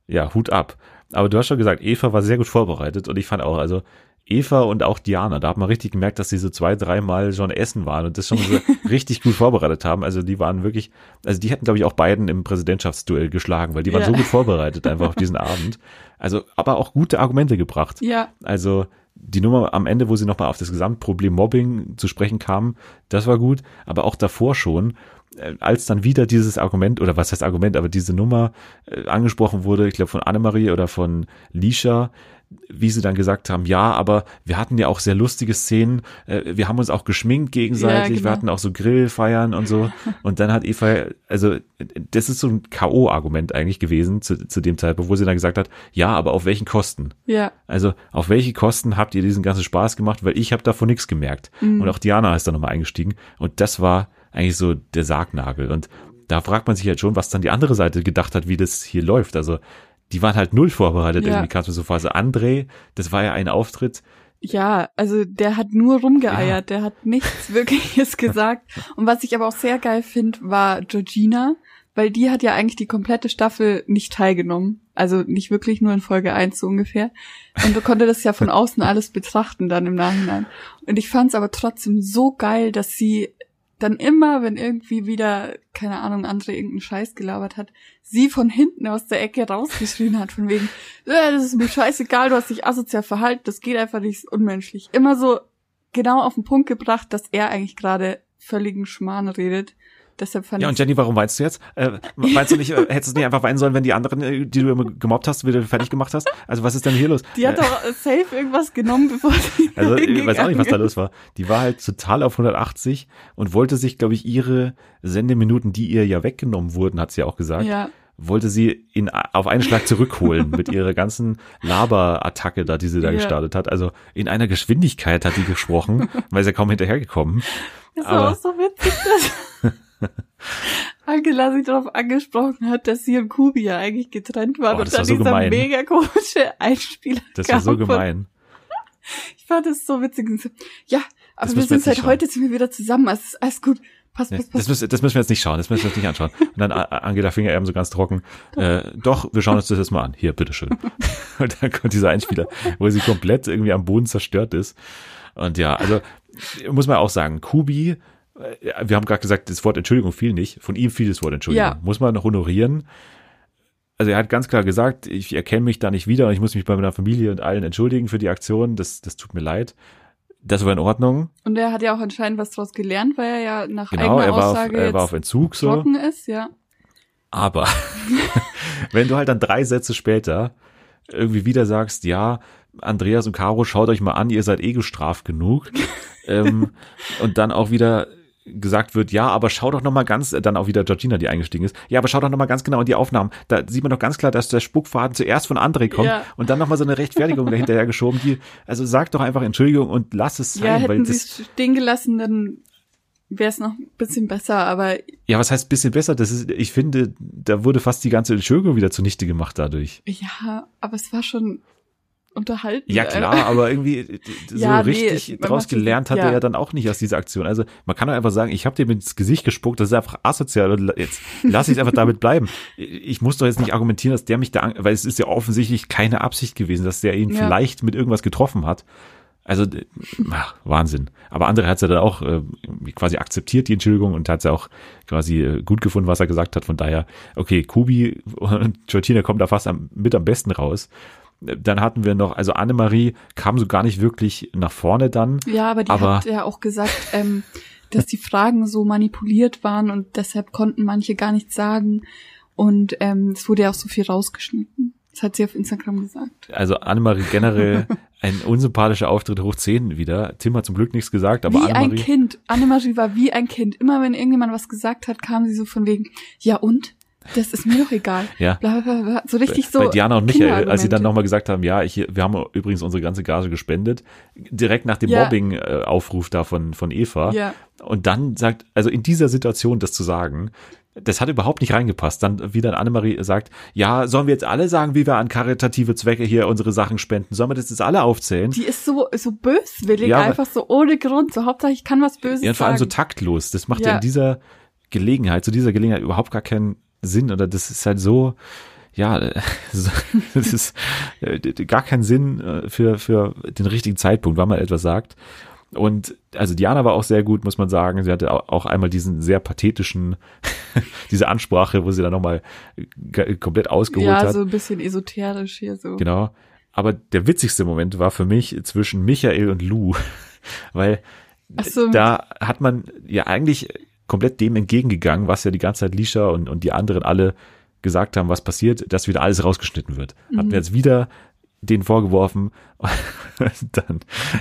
ja, Hut ab. Aber du hast schon gesagt, Eva war sehr gut vorbereitet und ich fand auch, also Eva und auch Diana, da hat man richtig gemerkt, dass sie so zwei, dreimal schon essen waren und das schon so richtig gut vorbereitet haben. Also die waren wirklich, also die hätten, glaube ich, auch beiden im Präsidentschaftsduell geschlagen, weil die waren Ja. so gut vorbereitet einfach auf diesen Abend. Also, aber auch gute Argumente gebracht. ja, Also die Nummer am Ende, wo sie nochmal auf das Gesamtproblem Mobbing zu sprechen kam, das war gut. Aber auch davor schon, äh, als dann wieder dieses Argument, oder was heißt Argument, aber diese Nummer äh, angesprochen wurde, ich glaube von Annemarie oder von Lisha, wie sie dann gesagt haben, ja, aber wir hatten ja auch sehr lustige Szenen, äh, wir haben uns auch geschminkt gegenseitig, Ja, genau. wir hatten auch so Grillfeiern und so. Und dann hat Eva, also das ist so ein K.O.-Argument eigentlich gewesen zu, zu dem Zeitpunkt, wo sie dann gesagt hat, ja, aber auf welchen Kosten? ja, Also auf welche Kosten habt ihr diesen ganzen Spaß gemacht? Weil ich habe davon nichts gemerkt. Und auch Diana ist da nochmal eingestiegen. Und das war eigentlich so der Sargnagel. Und da fragt man sich halt schon, was dann die andere Seite gedacht hat, wie das hier läuft. Also die waren halt null vorbereitet, Ja. irgendwie kam es mir so vor. Also André, das war ja ein Auftritt. ja, also der hat nur rumgeeiert, der hat nichts Wirkliches gesagt. Und was ich aber auch sehr geil finde, war Georgina, weil die hat ja eigentlich die komplette Staffel nicht teilgenommen. Also nicht wirklich nur in Folge 1 so ungefähr. Und du konnte das ja von außen alles betrachten dann im Nachhinein. Und ich fand es aber trotzdem so geil, dass sie dann immer, wenn irgendwie wieder, keine Ahnung, andere irgendeinen Scheiß gelabert hat, sie von hinten aus der Ecke rausgeschrien hat, von wegen, äh, das ist mir scheißegal, du hast dich asozial verhalten, das geht einfach nicht, ist unmenschlich. Immer so genau auf den Punkt gebracht, dass er eigentlich gerade völligen Schmarrn redet. Deshalb fand Ja, und Jenny, warum weinst du jetzt? Äh, meinst du nicht, äh, hättest du nicht einfach weinen sollen, wenn die anderen, äh, die du immer gemobbt hast, wieder fertig gemacht hast? Also was ist denn hier los? die hat Äh, doch safe irgendwas genommen, bevor sie Also ich weiß auch nicht, was da los war. Die war halt total auf 180 und wollte sich, glaube ich, ihre Sendeminuten, die ihr ja weggenommen wurden, hat sie ja auch gesagt, Ja. wollte sie in, auf einen Schlag zurückholen mit ihrer ganzen Laberattacke da, die sie da Ja. gestartet hat. Also in einer Geschwindigkeit hat die gesprochen, weil sie ja kaum hinterhergekommen. Das war Aber- auch so witzig, Angela sich darauf angesprochen hat, dass sie und Kubi ja eigentlich getrennt waren Oh, und war dann so dieser gemein. mega komische Einspieler Das war so gemein. Ich fand es so witzig. Ja, aber Das wir sind seit heute sind wir wieder zusammen. Es ist alles gut. Passt, Ja, passt, das, müssen, das müssen wir jetzt nicht schauen, das müssen wir jetzt nicht anschauen. Und dann Angela Finger eben so ganz trocken, äh, doch, wir schauen uns das jetzt mal an. Hier, bitteschön. Und dann kommt dieser Einspieler, wo sie komplett irgendwie am Boden zerstört ist. Und ja, also muss man auch sagen, Kubi, wir haben gerade gesagt, das Wort Entschuldigung fiel nicht. Von ihm fiel das Wort Entschuldigung. Ja. Muss man noch honorieren. Also er hat ganz klar gesagt, ich erkenne mich da nicht wieder und ich muss mich bei meiner Familie und allen entschuldigen für die Aktion. Das, das tut mir leid. Das war in Ordnung. Und er hat ja auch anscheinend was draus gelernt, weil er ja nach Genau, eigener er war, auf, Aussage er war auf Entzug so. trocken ist, ja. Aber wenn du halt dann drei Sätze später irgendwie wieder sagst, ja, Andreas und Caro, schaut euch mal an, ihr seid eh gestraft genug. ähm, und dann auch wieder gesagt wird, ja, aber schau doch noch mal ganz, dann auch wieder Georgina, die eingestiegen ist, ja, aber schau doch noch mal ganz genau in die Aufnahmen. Da sieht man doch ganz klar, dass der Spuckfaden zuerst von André kommt Ja. und dann noch mal so eine Rechtfertigung dahinterher geschoben. Die, also sag doch einfach Entschuldigung und lass es sein, Ja, hätten sie stehen gelassen, dann wäre es noch ein bisschen besser, aber ja, was heißt bisschen besser? Das ist, ich finde, da wurde fast die ganze Entschuldigung wieder zunichte gemacht dadurch. ja, aber es war schon unterhalten. Ja klar, aber irgendwie äh, so Ja, nee, richtig man draus gelernt hat ja. er ja dann auch nicht aus dieser Aktion. Also man kann doch einfach sagen, ich habe dir ins Gesicht gespuckt, das ist einfach asozial jetzt lass ich es einfach damit bleiben. Ich muss doch jetzt nicht argumentieren, dass der mich da, weil es ist ja offensichtlich keine Absicht gewesen, dass der ihn Ja. vielleicht mit irgendwas getroffen hat. Also ach, Wahnsinn. Aber andere hat es ja dann auch äh, quasi akzeptiert, die Entschuldigung, und hat es ja auch quasi äh, gut gefunden, was er gesagt hat. Von daher, okay, Kubi und Georgina kommen da fast am, mit am besten raus. Dann hatten wir noch, also Annemarie kam so gar nicht wirklich nach vorne dann. Ja, aber die Aber- hat ja auch gesagt, ähm, dass die Fragen so manipuliert waren und deshalb konnten manche gar nichts sagen. Und ähm, es wurde ja auch so viel rausgeschnitten. Das hat sie auf Instagram gesagt. Also Annemarie generell ein unsympathischer Auftritt hoch 10 wieder. Tim hat zum Glück nichts gesagt, aber wie ein Annemarie. Kind. Annemarie war wie ein Kind. Immer wenn irgendjemand was gesagt hat, kam sie so von wegen, ja und? Das ist mir doch egal. Ja. Bla, bla, bla. So richtig so. bei Diana und Michael, als sie dann nochmal gesagt haben, ja, ich, wir haben übrigens unsere ganze Gage gespendet, direkt nach dem Ja. Mobbing-Aufruf da von, von Eva. Ja. Und dann sagt, also in dieser Situation das zu sagen, das hat überhaupt nicht reingepasst. Dann wieder Annemarie sagt, ja, sollen wir jetzt alle sagen, wie wir an karitative Zwecke hier unsere Sachen spenden? Sollen wir das jetzt alle aufzählen? Die ist so, so böswillig, Ja, einfach so ohne Grund. So Hauptsache, ich kann was Böses Ja, und vor allem so sagen. taktlos. Das macht ja. Ja. in dieser Gelegenheit, zu dieser Gelegenheit überhaupt gar keinen Sinn. Oder das ist halt so, ja, das ist äh, gar keinen Sinn äh, für, für den richtigen Zeitpunkt, wann man etwas sagt. Und also Diana war auch sehr gut, muss man sagen. Sie hatte au- auch einmal diesen sehr pathetischen, diese Ansprache, wo sie dann nochmal komplett ausgeholt ja, hat. so ein bisschen esoterisch hier so. Genau. Aber der witzigste Moment war für mich zwischen Michael und Lou, weil so, da hat man ja eigentlich komplett dem entgegengegangen, was ja die ganze Zeit Lisha und, und die anderen alle gesagt haben, was passiert, dass wieder alles rausgeschnitten wird. Hat mir jetzt wieder den vorgeworfen. Dann,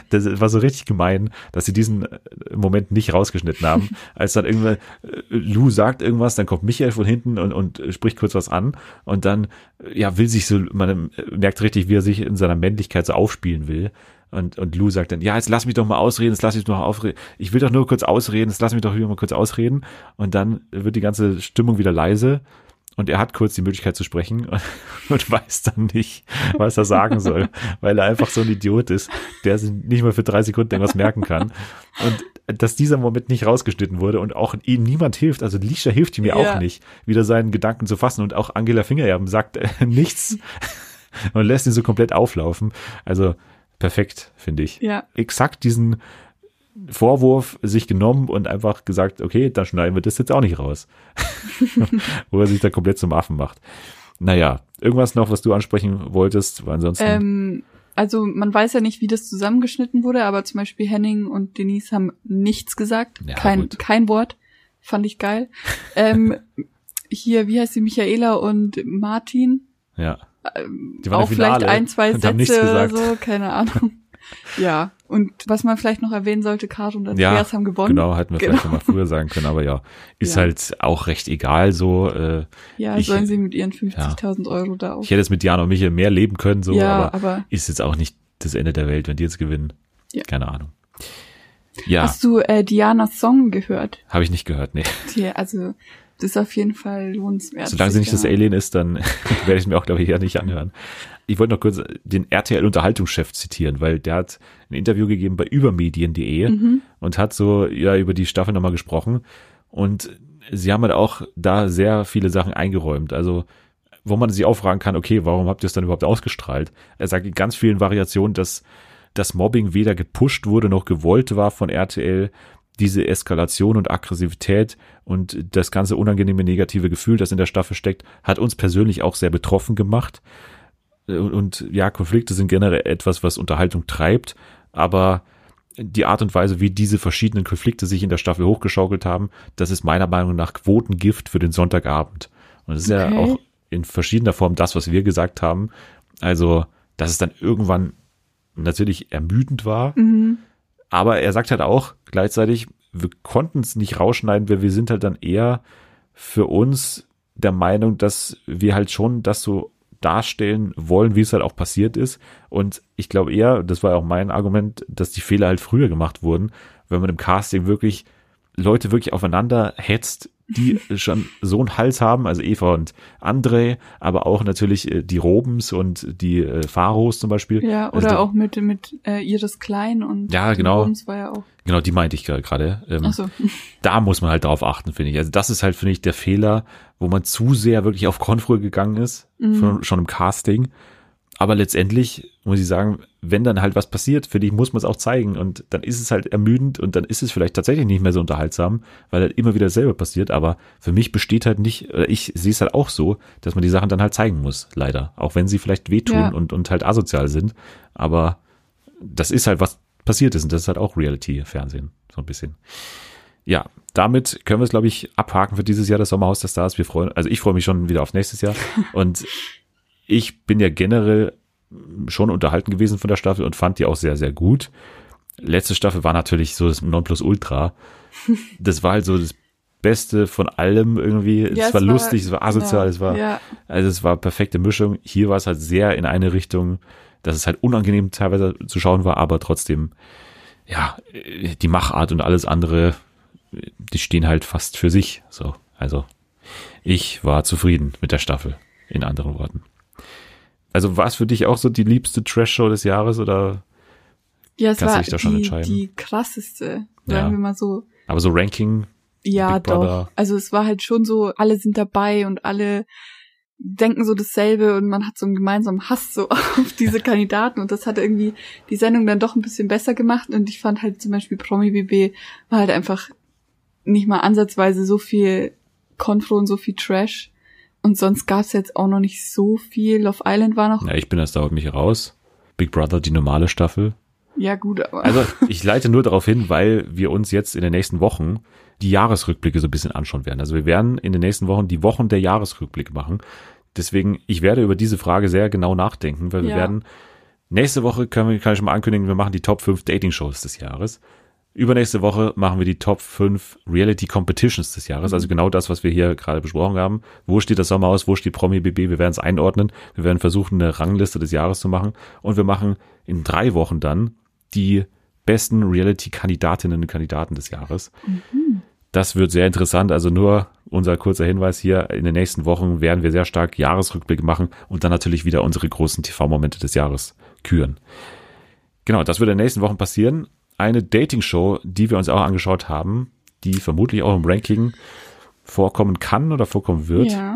das war so richtig gemein, dass sie diesen äh, Moment nicht rausgeschnitten haben. Als dann irgendwann äh, Lou sagt irgendwas, dann kommt Michael von hinten und, und spricht kurz was an und dann äh, ja will sich so, man äh, merkt richtig, wie er sich in seiner Männlichkeit so aufspielen will. Und, und Lou sagt dann, ja, jetzt lass mich doch mal ausreden, jetzt lass mich doch mal ausreden. Ich will doch nur kurz ausreden, jetzt lass mich doch wieder mal kurz ausreden. Und dann wird die ganze Stimmung wieder leise und er hat kurz die Möglichkeit zu sprechen und, und weiß dann nicht, was er sagen soll, weil er einfach so ein Idiot ist, der sich nicht mal für drei Sekunden irgendwas merken kann. Und dass dieser Moment nicht rausgeschnitten wurde und auch ihm niemand hilft, also Lisha hilft ihm ja Ja. auch nicht, wieder seinen Gedanken zu fassen und auch Angela Fingererben sagt äh, nichts und lässt ihn so komplett auflaufen. Also perfekt, finde ich. Ja. Exakt diesen Vorwurf sich genommen und einfach gesagt, okay, dann schneiden wir das jetzt auch nicht raus. Wo er sich da komplett zum Affen macht. Naja, irgendwas noch, was du ansprechen wolltest, weil ansonsten. Ähm, also man weiß ja nicht, wie das zusammengeschnitten wurde, aber zum Beispiel Henning und Denise haben nichts gesagt. Ja, kein, gut. kein Wort. Fand ich geil. ähm, hier, wie heißt die, Michaela und Martin? ja. Ähm, Die waren im auch vielleicht ein, zwei Sätze oder so, keine Ahnung. ja, und was man vielleicht noch erwähnen sollte, Caro und Ja, Andreas haben gewonnen. genau, hätten wir vielleicht schon mal früher sagen können, aber ja, ist Ja. halt auch recht egal so. Äh, Ja, ich- sollen sie mit ihren 50.000 Euro da auch. ich hätte es mit Diana und Michael mehr leben können, so, ja, aber, aber, ist jetzt auch nicht das Ende der Welt, wenn die jetzt gewinnen. Ja. Keine Ahnung. Ja, hast du äh, Dianas Song gehört? habe ich nicht gehört, nee. Die, also, das ist auf jeden Fall lohnenswert. Solange sie nicht das da- Alien ist, dann werde ich mir auch, glaube ich, eher nicht anhören. Ich wollte noch kurz den RTL-Unterhaltungschef zitieren, weil der hat ein Interview gegeben bei übermedien.de Mhm. und hat so ja über die Staffel nochmal gesprochen. Und sie haben halt auch da sehr viele Sachen eingeräumt. Also wo man sich auch fragen kann, okay, warum habt ihr es dann überhaupt ausgestrahlt? Er sagt in ganz vielen Variationen, dass das Mobbing weder gepusht wurde noch gewollt war von RTL. Diese Eskalation und Aggressivität und das ganze unangenehme negative Gefühl, das in der Staffel steckt, hat uns persönlich auch sehr betroffen gemacht. Und, und ja, Konflikte sind generell etwas, was Unterhaltung treibt, aber die Art und Weise, wie diese verschiedenen Konflikte sich in der Staffel hochgeschaukelt haben, das ist meiner Meinung nach Quotengift für den Sonntagabend. Und das ist ja Okay. auch in verschiedener Form das, was wir gesagt haben. Also, dass es dann irgendwann natürlich ermüdend war, Mhm. Aber er sagt halt auch gleichzeitig, wir konnten es nicht rausschneiden, weil wir sind halt dann eher für uns der Meinung, dass wir halt schon das so darstellen wollen, wie es halt auch passiert ist. Und ich glaube eher, das war auch mein Argument, dass die Fehler halt früher gemacht wurden, wenn man im Casting wirklich Leute wirklich aufeinander hetzt, die schon so einen Hals haben, also Eva und André, aber auch natürlich äh, die Robens und die äh, Pharos zum Beispiel. Ja, Also oder die- auch mit, mit äh, Iris Klein und Ja, genau. Holmes war ja auch. Genau, die meinte ich gerade. Ähm, Achso. da muss man halt drauf achten, finde ich. Also das ist halt, finde ich, der Fehler, wo man zu sehr wirklich auf Konfrühe gegangen ist, schon, schon im Casting. Aber letztendlich muss ich sagen, wenn dann halt was passiert, finde ich, muss man es auch zeigen. Und dann ist es halt ermüdend und dann ist es vielleicht tatsächlich nicht mehr so unterhaltsam, weil halt immer wieder dasselbe passiert. Aber für mich besteht halt nicht, oder ich sehe es halt auch so, dass man die Sachen dann halt zeigen muss, leider. Auch wenn sie vielleicht wehtun Ja. und, und halt asozial sind. Aber das ist halt, was passiert ist. Und das ist halt auch Reality-Fernsehen, so ein bisschen. Ja, damit können wir es, glaube ich, abhaken für dieses Jahr das Sommerhaus der Stars. Wir freuen, also ich freue mich schon wieder auf nächstes Jahr. Und ich bin ja generell schon unterhalten gewesen von der Staffel und fand die auch sehr, sehr gut. Letzte Staffel war natürlich so das Nonplusultra. Das war halt so das Beste von allem irgendwie. Ja, es war lustig, es war asozial, es war, Ja, also es war perfekte Mischung. Hier war es halt sehr in eine Richtung, dass es halt unangenehm teilweise zu schauen war, aber trotzdem, ja, die Machart und alles andere, die stehen halt fast für sich. So, also ich war zufrieden mit der Staffel, in anderen Worten. Also war es für dich auch so die liebste Trash-Show des Jahres oder, ja, es Kannst du war dich da schon die, entscheiden? die krasseste, Ja. sagen wir mal so. aber so Ranking, Ja, doch. Also es war halt schon so, alle sind dabei und alle denken so dasselbe und man hat so einen gemeinsamen Hass so auf diese Kandidaten und das hat irgendwie die Sendung dann doch ein bisschen besser gemacht und ich fand halt zum Beispiel Promi BB war halt einfach nicht mal ansatzweise so viel Konfro und so viel Trash und sonst gab's jetzt auch noch nicht so viel. Love Island war noch, ja, ich bin das da mich raus. Big Brother, die normale Staffel. ja gut, aber Also ich leite nur darauf hin, weil wir uns jetzt in den nächsten Wochen die Jahresrückblicke so ein bisschen anschauen werden. Also wir werden in den nächsten Wochen die Wochen der Jahresrückblicke machen. Deswegen, ich werde über diese Frage sehr genau nachdenken, weil wir Ja. werden nächste Woche können wir, kann ich schon mal ankündigen, wir machen die Top 5 Dating-Shows des Jahres. Übernächste Woche machen wir die Top 5 Reality Competitions des Jahres, also genau das, was wir hier gerade besprochen haben. Wo steht das Sommerhaus, wo steht Promi BB? Wir werden es einordnen. Wir werden versuchen, eine Rangliste des Jahres zu machen. Und wir machen in drei Wochen dann die besten Reality-Kandidatinnen und Kandidaten des Jahres. Das wird sehr interessant. Also nur unser kurzer Hinweis hier. In den nächsten Wochen werden wir sehr stark Jahresrückblicke machen und dann natürlich wieder unsere großen TV-Momente des Jahres küren. Genau, das wird in den nächsten Wochen passieren. Eine Dating-Show, die wir uns auch angeschaut haben, die vermutlich auch im Ranking vorkommen kann oder vorkommen wird, ja.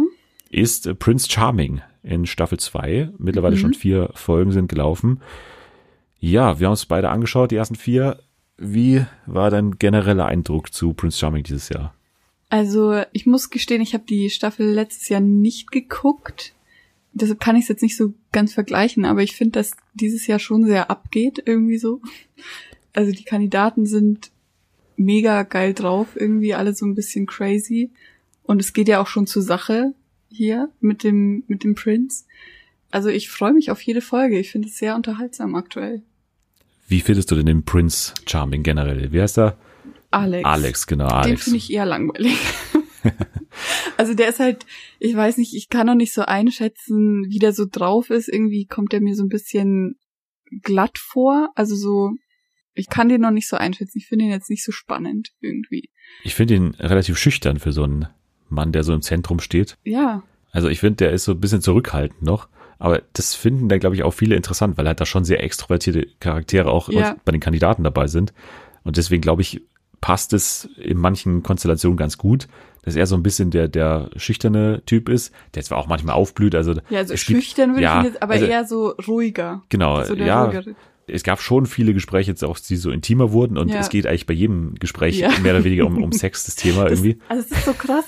ist Prince Charming in Staffel 2. Mittlerweile Mhm. schon vier Folgen sind gelaufen. Ja, wir haben uns beide angeschaut, die ersten vier. Wie war dein genereller Eindruck zu Prince Charming dieses Jahr? Also ich muss gestehen, ich habe die Staffel letztes Jahr nicht geguckt. Deshalb kann ich es jetzt nicht so ganz vergleichen, aber ich finde, dass dieses Jahr schon sehr abgeht, irgendwie so. Also die Kandidaten sind mega geil drauf, irgendwie alle so ein bisschen crazy. Und es geht ja auch schon zur Sache hier mit dem, mit dem Prince. Also ich freue mich auf jede Folge. Ich finde es sehr unterhaltsam aktuell. Wie findest du denn den Prince Charming generell? Wie heißt er? Alex. Alex, genau, Den Alex. finde ich eher langweilig. also der ist halt, ich weiß nicht, ich kann noch nicht so einschätzen, wie der so drauf ist. Irgendwie kommt er mir so ein bisschen glatt vor. Also so, ich kann den noch nicht so einschätzen. Ich finde ihn jetzt nicht so spannend irgendwie. Ich finde ihn relativ schüchtern für so einen Mann, der so im Zentrum steht. Ja, Also ich finde, der ist so ein bisschen zurückhaltend noch. Aber das finden da, glaube ich, auch viele interessant, weil halt da schon sehr extrovertierte Charaktere auch Ja. bei den Kandidaten dabei sind. Und deswegen, glaube ich, passt es in manchen Konstellationen ganz gut, dass er so ein bisschen der, der schüchterne Typ ist, der zwar auch manchmal aufblüht. Also, ja, also es gibt- schüchtern würde ja, ich ihn jetzt, aber also, eher so ruhiger. Genau, So der ja. ruhigere. Es gab schon viele Gespräche jetzt auch, die so intimer wurden und Ja. es geht eigentlich bei jedem Gespräch Ja. mehr oder weniger um, um Sex, das Thema Das, irgendwie. also es ist so krass.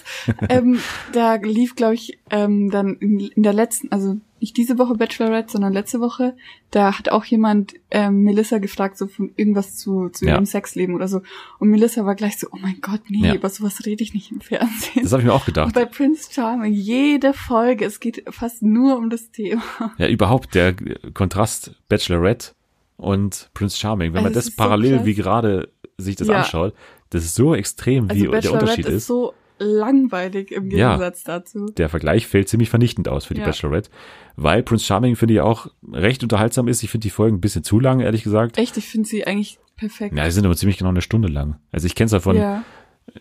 ähm, da lief, glaube ich, ähm, dann in, in der letzten, also nicht diese Woche Bachelorette, sondern letzte Woche, da hat auch jemand ähm, Melissa gefragt, so von irgendwas zu, zu Ja. ihrem Sexleben oder so. Und Melissa war gleich so, oh mein Gott, nee, über sowas rede ich nicht im Fernsehen. Das habe ich mir auch Und gedacht. bei Prince Charming, jede Folge, es geht fast nur um das Thema. Ja, überhaupt der Kontrast Bachelorette und Prince Charming. Wenn Also man das so parallel krass. wie gerade sich das Ja. anschaut, das ist so extrem, Also wie der Unterschied ist, ist. so langweilig im Ja. Gegensatz dazu. Der Vergleich fällt ziemlich vernichtend aus für die Ja. Bachelorette, weil Prince Charming finde ich auch recht unterhaltsam ist. Ich finde die Folgen ein bisschen zu lang, ehrlich gesagt. Echt, ich finde sie eigentlich perfekt. Ja, die sind aber ziemlich genau eine Stunde lang. Also ich kenne es ja von ja.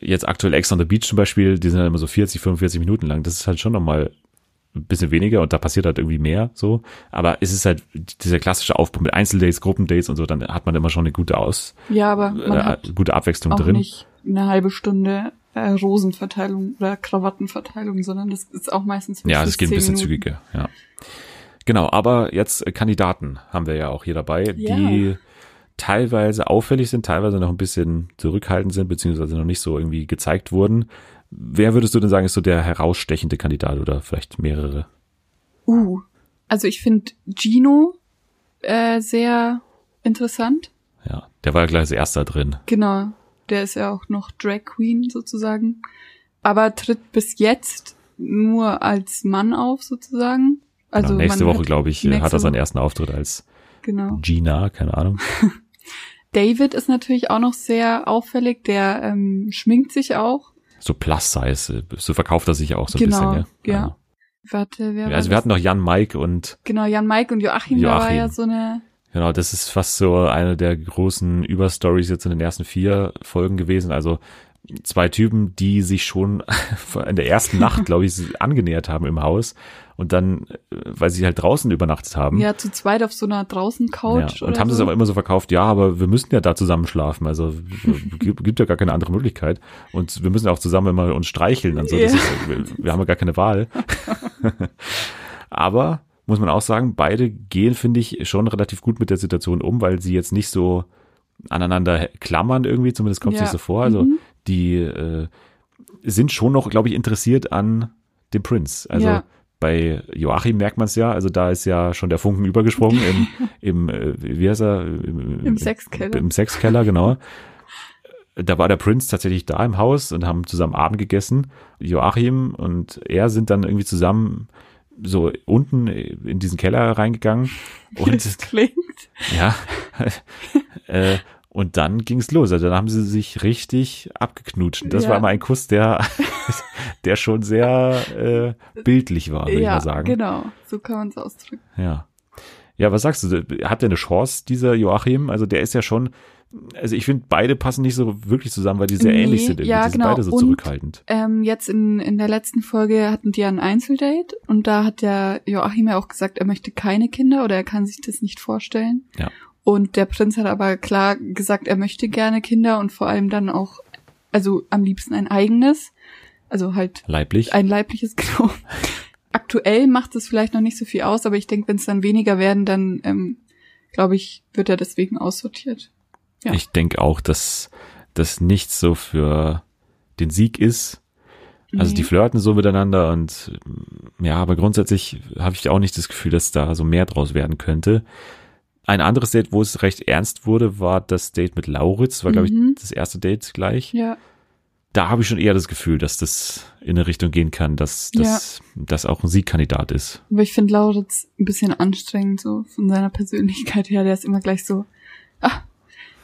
jetzt aktuell Ex on the Beach zum Beispiel, die sind halt immer so 40, 45 Minuten lang. Das ist halt schon nochmal ein bisschen weniger und da passiert halt irgendwie mehr so. Aber es ist halt dieser klassische Aufbau mit Einzeldates, Gruppendates und so, dann hat man immer schon eine gute Aus, ja, aber man äh, hat gute Abwechslung auch drin. nicht eine halbe Stunde äh, Rosenverteilung oder Krawattenverteilung, sondern das ist auch meistens Ja, das geht ein 10 bisschen Minuten. zügiger, ja. Genau, aber jetzt Kandidaten haben wir ja auch hier dabei, Ja. die teilweise auffällig sind, teilweise noch ein bisschen zurückhaltend sind, beziehungsweise noch nicht so irgendwie gezeigt wurden. Wer würdest du denn sagen, ist so der herausstechende Kandidat oder vielleicht mehrere? Uh, also ich finde Gino äh, sehr interessant. Ja, der war ja gleich als erster drin. Genau, der ist ja auch noch Drag Queen sozusagen, aber tritt bis jetzt nur als Mann auf sozusagen. Also genau, nächste Woche, glaube ich, äh, hat er seinen ersten Auftritt als Genau. Gina, keine Ahnung. David ist natürlich auch noch sehr auffällig. Der ähm, schminkt sich auch. So Plus Size, äh, so verkauft er sich auch so ein Genau, bisschen, ja. ja. Warte, wer Ja, Also wir das? hatten noch Jan, Mike und genau Jan Mike und Joachim, da war Joachim. ja so eine Genau, das ist fast so eine der großen Überstories jetzt in den ersten vier Folgen gewesen. Also zwei Typen, die sich schon in der ersten Nacht, glaube ich, angenähert haben im Haus und dann, äh, weil sie halt draußen übernachtet haben. ja zu zweit auf so einer draußen Couch Ja, und haben so. das aber immer so verkauft, ja, aber wir müssen ja da zusammen schlafen. Also gibt, gibt ja gar keine andere Möglichkeit. Und wir müssen auch zusammen immer uns streicheln und so. Ja. ist, wir, wir haben ja gar keine Wahl. aber muss man auch sagen, beide gehen, finde ich, schon relativ gut mit der Situation um, weil sie jetzt nicht so aneinander klammern irgendwie, zumindest kommt es Ja. nicht so vor. Also Mhm. die äh, sind schon noch, glaube ich, interessiert an dem Prinz. Also Ja. Bei Joachim merkt man es ja, also da ist ja schon der Funken übergesprungen im, im äh, wie heißt er? Im, Im Sexkeller. Im Sexkeller, genau. Da war der Prinz tatsächlich da im Haus und haben zusammen Abend gegessen. Joachim und er sind dann irgendwie zusammen so unten in diesen Keller reingegangen und das klingt. ja. äh, und dann ging's los. Also dann haben sie sich richtig abgeknutscht. Das Ja. war mal ein Kuss, der, der schon sehr äh, bildlich war, würde ich ja, mal sagen. genau, so kann man es ausdrücken. Ja. Ja, was sagst du? Hat der eine Chance, dieser Joachim? Also der ist ja schon, also ich finde, beide passen nicht so wirklich zusammen, weil die sehr Nee, ähnlich sind. Ja, die sind genau. beide so Und- zurückhaltend. Ähm, jetzt in, in der letzten Folge hatten die ja ein Einzeldate und da hat der Joachim ja auch gesagt, er möchte keine Kinder oder er kann sich das nicht vorstellen. Ja. Und der Prinz hat aber klar gesagt, er möchte gerne Kinder und vor allem dann auch, also am liebsten ein eigenes. Also halt Leiblich. ein leibliches, genau. Aktuell macht es vielleicht noch nicht so viel aus, aber ich denke, wenn es dann weniger werden, dann ähm, glaube ich, wird er deswegen aussortiert. ja. Ich denke auch, dass das nicht so für den Sieg ist. Also Nee. die flirten so miteinander und ja, aber grundsätzlich habe ich auch nicht das Gefühl, dass da so mehr draus werden könnte. Ein anderes Date, wo es recht ernst wurde, war das Date mit Lauritz, war glaube Mhm. ich das erste Date gleich. Ja, Da habe ich schon eher das Gefühl, dass das in eine Richtung gehen kann, dass das das auch ein Siegkandidat ist. aber ich finde Lauritz ein bisschen anstrengend, so von seiner Persönlichkeit her. Der ist immer gleich so, ah,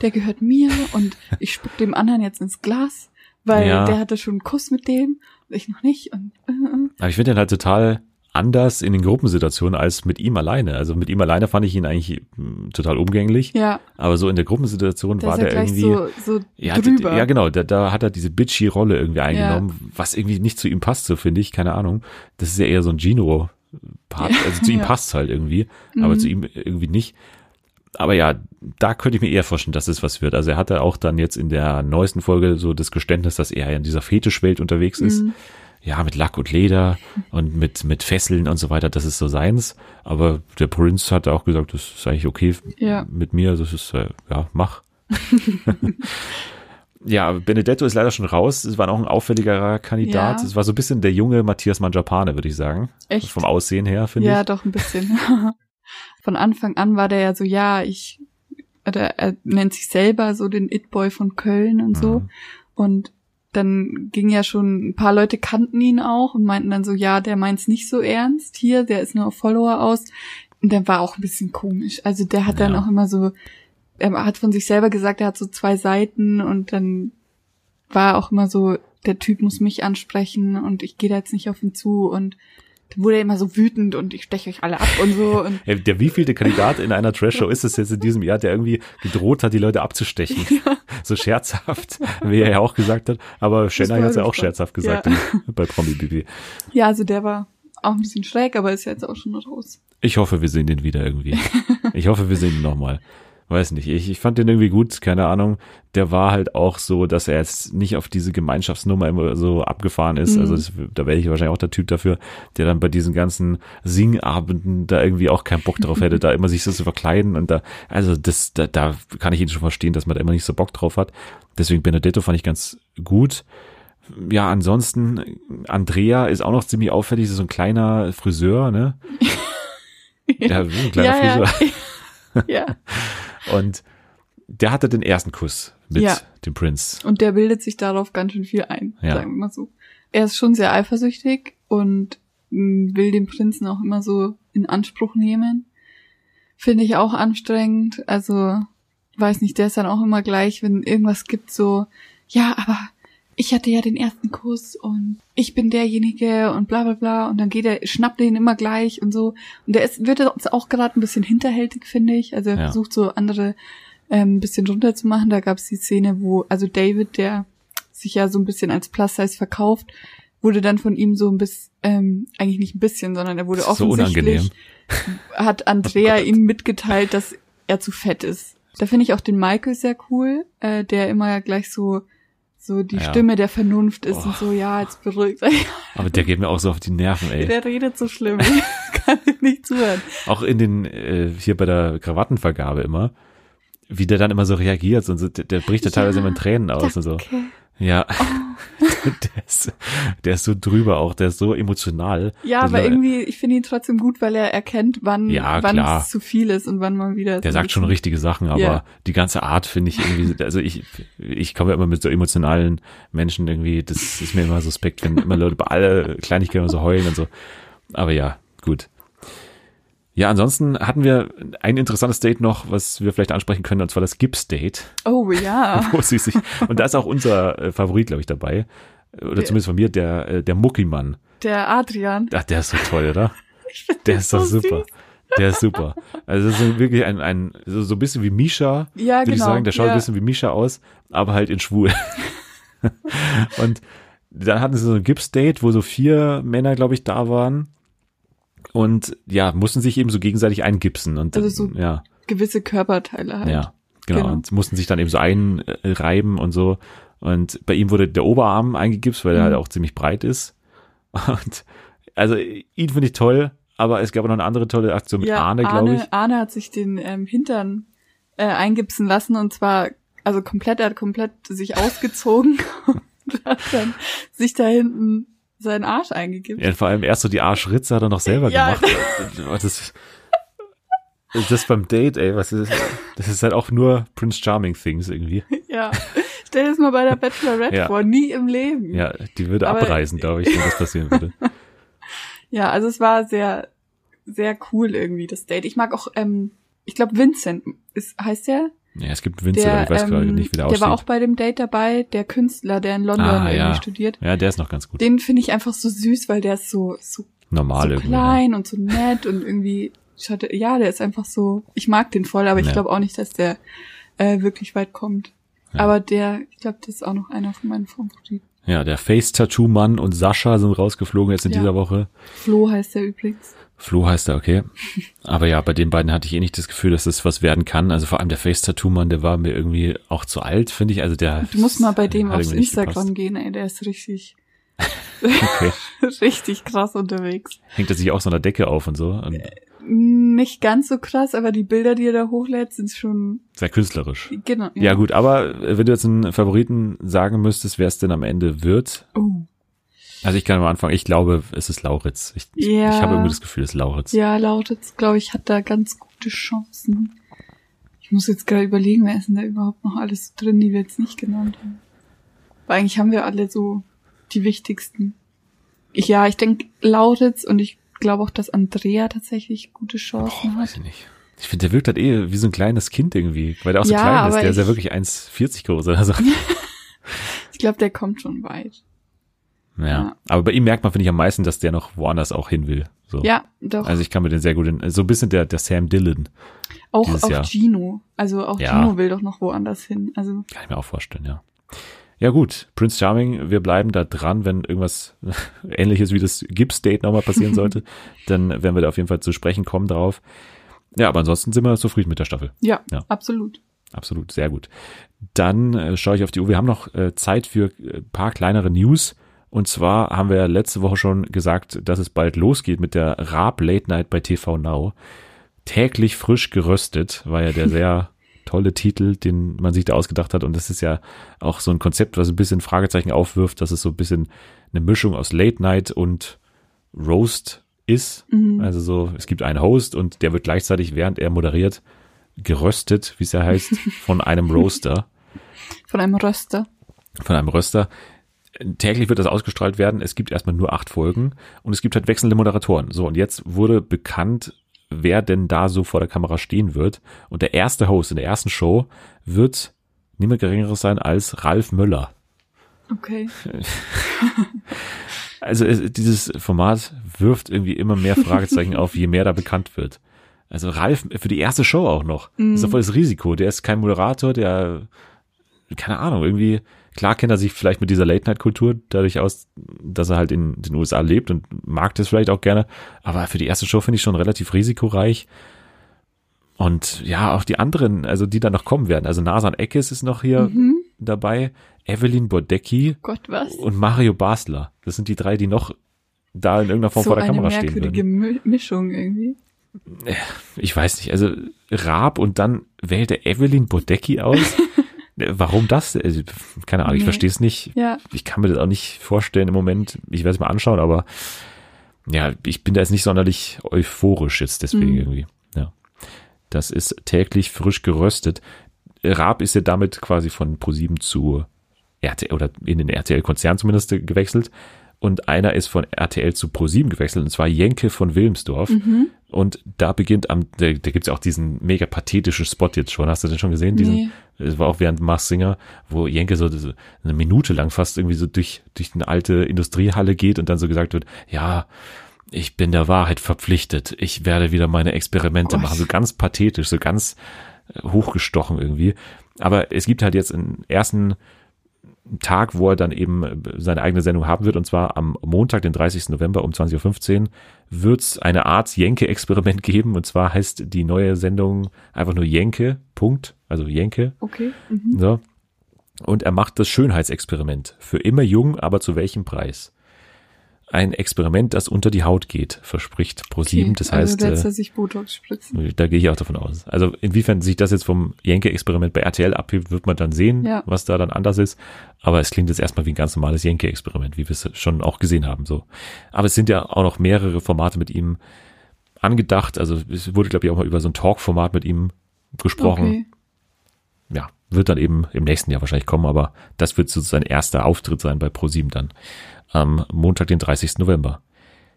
der gehört mir und ich spuck dem anderen jetzt ins Glas, weil Ja. der hatte schon einen Kuss mit dem und ich noch nicht. Und äh, äh. Aber ich finde ihn halt total anders in den Gruppensituationen als mit ihm alleine. Also mit ihm alleine fand ich ihn eigentlich mm, total umgänglich. ja, Aber so in der Gruppensituation da war er der irgendwie. so, so ja, drüber. ja, genau, da, da hat er diese bitchy Rolle irgendwie eingenommen, was irgendwie nicht zu ihm passt, so finde ich, keine Ahnung. Das ist ja eher so ein Gino-Part, Ja, also zu ihm ja. passt halt irgendwie, aber Mhm. zu ihm irgendwie nicht. Aber ja, da könnte ich mir eher vorstellen, dass es was wird. Also er hatte auch dann jetzt in der neuesten Folge so das Geständnis, dass er in dieser Fetischwelt unterwegs ist. Mhm. Ja, mit Lack und Leder und mit, mit Fesseln und so weiter, das ist so seins. Aber der Prinz hat auch gesagt, das ist eigentlich okay Ja. mit mir, das ist, äh, ja, mach. ja, Benedetto ist leider schon raus. Es war auch ein auffälligerer Kandidat. Ja. Es war so ein bisschen der junge Matthias Mangiapane, würde ich sagen. Echt? Vom Aussehen her, finde Ja, ich. doch ein bisschen. Von Anfang an war der ja so, ja, ich, oder er nennt sich selber so den It-Boy von Köln und so. Mhm. Und dann ging ja schon, ein paar Leute kannten ihn auch und meinten dann so, ja, der meint's nicht so ernst hier, der ist nur auf Follower aus. Und der war auch ein bisschen komisch. Also der hat dann Ja. auch immer so, er hat von sich selber gesagt, er hat so zwei Seiten und dann war auch immer so, der Typ muss mich ansprechen und ich gehe da jetzt nicht auf ihn zu und dann wurde er immer so wütend und ich steche euch alle ab und so und Ja, Der wievielte Kandidat in einer Trash-Show ist es jetzt in diesem Jahr, der irgendwie gedroht hat, die Leute abzustechen? So scherzhaft, wie er ja auch gesagt hat. Aber Shanna hat es ja auch scherzhaft gesagt Ja. bei Promi Bibi. ja, also der war auch ein bisschen schräg, aber ist jetzt auch schon raus. Ich hoffe, wir sehen den wieder irgendwie. Ich hoffe, wir sehen ihn nochmal. Weiß nicht. Ich, ich fand den irgendwie gut, keine Ahnung. Der war halt auch so, dass er jetzt nicht auf diese Gemeinschaftsnummer immer so abgefahren ist. Mhm. Also das, da wäre ich wahrscheinlich auch der Typ dafür, der dann bei diesen ganzen Singabenden da irgendwie auch keinen Bock drauf hätte, da immer sich so zu verkleiden und da, also das, da, da kann ich ihn schon verstehen, dass man da immer nicht so Bock drauf hat. Deswegen Benedetto fand ich ganz gut. Ja, ansonsten, Andrea ist auch noch ziemlich auffällig, so ein kleiner Friseur, ne? Ja, ein kleiner ja, Friseur. ja. ja. Und der hatte den ersten Kuss mit Ja. dem Prinz. Und der bildet sich darauf ganz schön viel ein, Ja. sagen wir mal so. Er ist schon sehr eifersüchtig und mh, will den Prinzen auch immer so in Anspruch nehmen. Finde ich auch anstrengend. Also, weiß nicht, der ist dann auch immer gleich, wenn irgendwas gibt, so, ja, aber ich hatte ja den ersten Kuss und ich bin derjenige und bla bla bla und dann geht er, schnappt ihn immer gleich und so. Und der ist, wird jetzt auch gerade ein bisschen hinterhältig, finde ich. Also er Ja. versucht so andere ähm, ein bisschen runterzumachen. Da gab es die Szene, wo, also David, der sich ja so ein bisschen als Plus-Size verkauft, wurde dann von ihm so ein bisschen, ähm, eigentlich nicht ein bisschen, sondern er wurde so offensichtlich, unangenehm. hat Andrea Oh Gott. ihm mitgeteilt, dass er zu fett ist. Da finde ich auch den Michael sehr cool, äh, der immer gleich so so die Ja. Stimme der Vernunft ist Oh. und so, ja, jetzt beruhigt euch. Aber der geht mir auch so auf die Nerven, ey. Der redet so schlimm. Ich kann nicht zuhören. Auch in den, äh, hier bei der Krawattenvergabe immer, wie der dann immer so reagiert und so, der, der bricht ja teilweise immer in Tränen aus und so. Ja. Oh. der, ist, der ist so drüber auch, der ist so emotional. Ja, aber irgendwie, ich finde ihn trotzdem gut, weil er erkennt, wann, Ja, wann klar. es zu viel ist und wann man wieder. Der so sagt schon richtige Sachen, aber Ja. die ganze Art finde ich irgendwie, also ich, ich komme ja immer mit so emotionalen Menschen irgendwie, das ist mir immer suspekt, wenn immer Leute bei alle Kleinigkeiten so heulen und so. Aber ja, gut. Ja, ansonsten hatten wir ein interessantes Date noch, was wir vielleicht ansprechen können, und zwar das Gips-Date, Oh ja. wo sie sich, und da ist auch unser äh, Favorit, glaube ich, dabei. Oder zumindest von mir, der, äh, der Muckimann. Der Adrian. Ach, der ist so toll, oder? Der ist doch so super. süß. Der ist super. Also das ist wirklich ein, ein so, so ein bisschen wie Misha, Ja, würde ich genau, sagen. Der schaut ja. ein bisschen wie Misha aus, aber halt in schwul. und dann hatten sie so ein Gips-Date, wo so vier Männer, glaube ich, da waren. Und ja, mussten sich eben so gegenseitig eingipsen. Und Also so ja, Gewisse Körperteile halt. ja, genau. Genau. Und mussten sich dann eben so einreiben und so. Und bei ihm wurde der Oberarm eingegipst, weil er Mhm. halt auch ziemlich breit ist. Und also ihn finde ich toll, aber es gab noch eine andere tolle Aktion mit ja, Arne, glaube ich. Arne hat sich den ähm, Hintern äh, eingipsen lassen und zwar, also komplett, er hat komplett sich ausgezogen und hat dann sich da hinten seinen Arsch eingegipst. Ja, vor allem erst so die Arschritze hat er noch selber Ja. gemacht. Das, das beim Date, ey, was ist das? ist halt auch nur Prince Charming Things irgendwie. Ja. Stell dir das mal bei der Bachelorette Ja. vor, nie im Leben. Ja, die würde Aber- abreißen, glaube ich, wenn das passieren würde. Ja, also es war sehr, sehr cool irgendwie, das Date. Ich mag auch, ähm, ich glaube Vincent ist, heißt der? Ja, es gibt Winzer, Der, aber ich weiß gerade ähm, nicht, wie der der aussieht. war auch bei dem Date dabei, der Künstler, der in London Ah, irgendwie ja. studiert. ja, der ist noch ganz gut. Den finde ich einfach so süß, weil der ist so, so, Normal so irgendwie. Ja. klein und so nett und irgendwie, schaut, ja, der ist einfach so, ich mag den voll, aber ich Ja. glaube auch nicht, dass der äh, wirklich weit kommt. Ja. Aber der, ich glaube, das ist auch noch einer von meinen Favoriten. Ja, der Face-Tattoo-Mann und Sascha sind rausgeflogen jetzt in dieser Woche. Flo heißt der übrigens. Flo heißt er, okay. Aber ja, bei den beiden hatte ich eh nicht das Gefühl, dass das was werden kann. Also vor allem der Face-Tattoo-Mann, der war mir irgendwie auch zu alt, finde ich. Also der. Du musst mal bei dem aufs Instagram gepasst. gehen, ey, der ist richtig, Okay. richtig krass unterwegs. Hängt er sich auch so einer Decke auf und so. Und Nicht ganz so krass, aber die Bilder, die er da hochlädt, sind schon, sehr künstlerisch. genau. Ja. gut, aber äh, wenn du jetzt einen Favoriten sagen müsstest, wer es denn am Ende wird. Oh. Also ich kann am Anfang, ich glaube, es ist Lauritz. Ich, Ja. ich habe irgendwie das Gefühl, es ist Lauritz. Ja, Lauritz, glaube ich, hat da ganz gute Chancen. Ich muss jetzt gerade überlegen, wer ist denn da überhaupt noch alles drin, die wir jetzt nicht genannt haben. Weil eigentlich haben wir alle so die wichtigsten. Ich, ja, ich denke Lauritz und ich glaube auch, dass Andrea tatsächlich gute Chancen Weiß hat. ich nicht. Ich finde, der wirkt halt eh wie so ein kleines Kind irgendwie, weil der auch so Ja, klein ist. Der ist ja ich- wirklich 1,40 groß oder so. Ich glaube, der kommt schon weit. Ja. Ja. Aber bei ihm merkt man, finde ich, am meisten, dass der noch woanders auch hin will. So. Ja, doch. Also ich kann mir den sehr gut in, so ein bisschen der, der Sam Dillon, auch auch Jahr. Gino. Also auch Ja. Gino will doch noch woanders hin. Also kann ich mir auch vorstellen, ja. Ja gut, Prince Charming, wir bleiben da dran, wenn irgendwas ähnliches wie das Gibbs-Date nochmal passieren sollte, dann werden wir da auf jeden Fall zu sprechen kommen drauf. Ja, aber ansonsten sind wir zufrieden mit der Staffel. ja, Ja. absolut. Absolut, sehr gut. Dann äh, schaue ich auf die Uhr. Wir haben noch äh, Zeit für äh, paar kleinere News. Und zwar haben wir ja letzte Woche schon gesagt, dass es bald losgeht mit der Raab Late Night bei TV Now. Täglich frisch geröstet war ja der sehr tolle Titel, den man sich da ausgedacht hat. Und das ist ja auch so ein Konzept, was ein bisschen Fragezeichen aufwirft, dass es so ein bisschen eine Mischung aus Late Night und Roast ist. Also so, es gibt einen Host und der wird gleichzeitig, während er moderiert, geröstet, wie es ja heißt, von einem Roaster, Von einem Röster. von einem Röster. Täglich wird das ausgestrahlt werden. Es gibt erstmal nur acht Folgen und es gibt halt wechselnde Moderatoren. So, und jetzt wurde bekannt, wer denn da so vor der Kamera stehen wird. Und der erste Host in der ersten Show wird niemand geringeres sein als Ralf Möller. Okay. Also es, dieses Format wirft irgendwie immer mehr Fragezeichen auf, je mehr da bekannt wird. Also Ralf für die erste Show auch noch. Das ist doch voll das Risiko. Der ist kein Moderator, der, keine Ahnung, irgendwie, klar kennt er sich vielleicht mit dieser Late-Night-Kultur dadurch aus, dass er halt in den USA lebt und mag das vielleicht auch gerne. Aber für die erste Show finde ich schon relativ risikoreich. Und ja, auch die anderen, also die da noch kommen werden. Also Nasan Eckes ist noch hier dabei. Evelyn Bodecki Gott, was? und Mario Basler. Das sind die drei, die noch da in irgendeiner Form so vor der eine Kamera stehen merkwürdige würden. Mi- Mischung irgendwie. Ich weiß nicht, also Raab und dann wählt er Evelyn Bodecki aus. Warum das? Also, keine Ahnung, ich Nee. verstehe es nicht. Ja. Ich kann mir das auch nicht vorstellen im Moment. Ich werde es mal anschauen, aber ja, ich bin da jetzt nicht sonderlich euphorisch jetzt deswegen Mhm. irgendwie. Ja. Das ist täglich frisch geröstet. Raab ist ja damit quasi von ProSieben zu RTL oder in den RTL-Konzern zumindest gewechselt. Und einer ist von RTL zu ProSieben gewechselt, und zwar Jenke von Wilmsdorf. Mhm. Und da beginnt am, da, da gibt's ja auch diesen mega pathetischen Spot jetzt schon. Hast du den schon gesehen? Diesen, Nee. Es war auch während Mars Singer, wo Jenke so eine Minute lang fast irgendwie so durch, durch eine alte Industriehalle geht und dann so gesagt wird, ja, ich bin der Wahrheit verpflichtet. Ich werde wieder meine Experimente Gott. machen. So ganz pathetisch, so ganz äh, hochgestochen irgendwie. Aber es gibt halt jetzt einen ersten Tag, wo er dann eben äh, seine eigene Sendung haben wird, und zwar am Montag, den 30. November um 20.15 Uhr, wird es eine Art Jenke-Experiment geben. Und zwar heißt die neue Sendung einfach nur Jenke, Punkt, also Jenke. Okay. Mhm. So. Und er macht das Schönheitsexperiment. Für immer jung, aber zu welchem Preis? Ein Experiment, das unter die Haut geht, verspricht ProSieben. Okay, Das also heißt, lässt äh, er sich Botox spritzen. da gehe ich auch davon aus. Also inwiefern sich das jetzt vom Jenke-Experiment bei RTL abhebt, wird man dann sehen, Ja. was da dann anders ist. Aber es klingt jetzt erstmal wie ein ganz normales Jenke-Experiment, wie wir es schon auch gesehen haben. So. Aber es sind ja auch noch mehrere Formate mit ihm angedacht. Also es wurde, glaube ich, auch mal über so ein Talk-Format mit ihm gesprochen. Okay. Ja, wird dann eben im nächsten Jahr wahrscheinlich kommen, aber das wird so sein erster Auftritt sein bei ProSieben dann am Montag, den 30. November.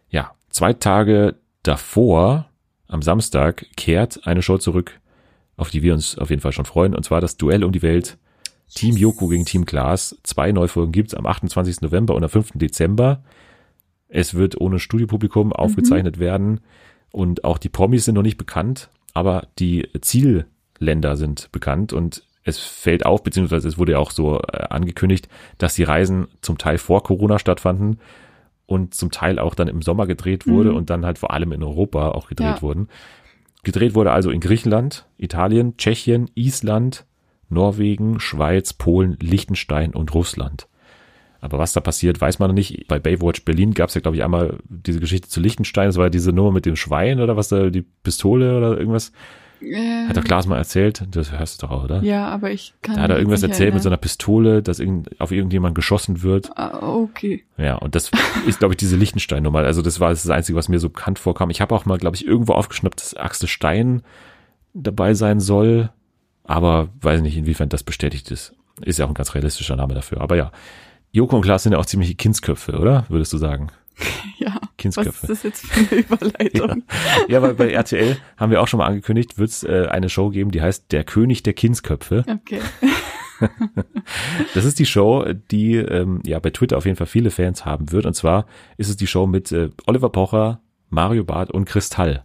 Ja, zwei Tage davor, am Samstag, kehrt eine Show zurück, auf die wir uns auf jeden Fall schon freuen, und zwar das Duell um die Welt. Team Joko gegen Team Klaas. Zwei Neufolgen gibt's am 28. November und am 5. Dezember. Es wird ohne Studiopublikum aufgezeichnet werden und auch die Promis sind noch nicht bekannt, aber die Zielländer sind bekannt und es fällt auf, beziehungsweise es wurde ja auch so äh, angekündigt, dass die Reisen zum Teil vor Corona stattfanden und zum Teil auch dann im Sommer gedreht wurde Mhm. und dann halt vor allem in Europa auch gedreht Ja. wurden. Gedreht wurde also in Griechenland, Italien, Tschechien, Island, Norwegen, Schweiz, Polen, Liechtenstein und Russland. Aber was da passiert, weiß man noch nicht. Bei Baywatch Berlin gab es ja, glaube ich, einmal diese Geschichte zu Liechtenstein. Das war diese Nummer mit dem Schwein oder was da, die Pistole oder irgendwas. Äh, Hat doch Klaas mal erzählt. Das hörst du doch auch, oder? Ja, aber ich kann. Da hat er irgendwas erzählt mit so erinnern. einer Pistole, dass irgend, auf irgendjemand geschossen wird. Ah, okay. Ja, und das ist, glaube ich, diese Lichtenstein-Nummer. Also das war das Einzige, was mir so bekannt vorkam. Ich habe auch mal, glaube ich, irgendwo aufgeschnappt, dass Axel Stein dabei sein soll. Aber weiß nicht, inwiefern das bestätigt ist. Ist ja auch ein ganz realistischer Name dafür. Aber ja, Joko und Klaas sind ja auch ziemliche Kindsköpfe, oder? Würdest du sagen? Ja. Kindsköpfe. Was ist das jetzt für eine Überleitung? Ja, weil bei RTL haben wir auch schon mal angekündigt, wird es äh, eine Show geben, die heißt Der König der Kindsköpfe. Okay. Das ist die Show, die ähm, ja bei Twitter auf jeden Fall viele Fans haben wird. Und zwar ist es die Show mit äh, Oliver Pocher, Mario Barth und Kristall.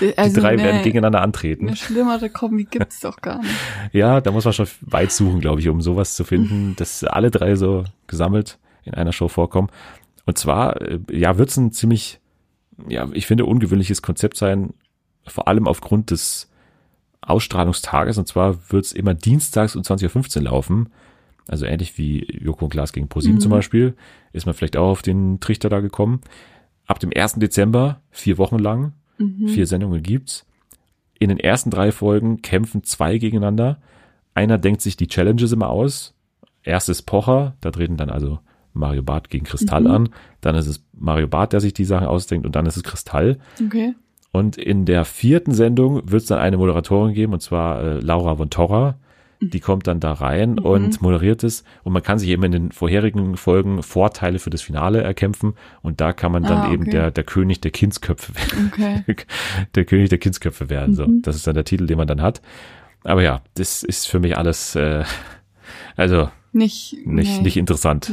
Die Also drei eine, werden gegeneinander antreten. eine schlimmere Kombi gibt's doch gar nicht. Ja, da muss man schon weit suchen, glaube ich, um sowas zu finden, dass alle drei so gesammelt in einer Show vorkommen. Und zwar, äh, ja, wird es ein ziemlich, ja, ich finde, ungewöhnliches Konzept sein, vor allem aufgrund des Ausstrahlungstages. Und zwar wird es immer dienstags um 20.15 Uhr laufen. Also ähnlich wie Joko und Klaas gegen ProSieben zum Beispiel. Ist man vielleicht auch auf den Trichter da gekommen. Ab dem 1. Dezember, vier Wochen lang, vier Sendungen gibt's. In den ersten drei Folgen kämpfen zwei gegeneinander. Einer denkt sich die Challenges immer aus. Erstes Pocher, da treten dann also Mario Barth gegen Kristall an. Dann ist es Mario Barth, der sich die Sachen ausdenkt und dann ist es Kristall. Okay. Und in der vierten Sendung wird es dann eine Moderatorin geben, und zwar äh, Laura von Torra. Die kommt dann da rein und moderiert es. Und man kann sich eben in den vorherigen Folgen Vorteile für das Finale erkämpfen. Und da kann man dann Ah, eben okay. der, der König der Kindsköpfe werden. Okay. der König der Kindsköpfe werden. So, das ist dann der Titel, den man dann hat. Aber ja, das ist für mich alles, äh, also Nicht, nicht, nee. nicht interessant.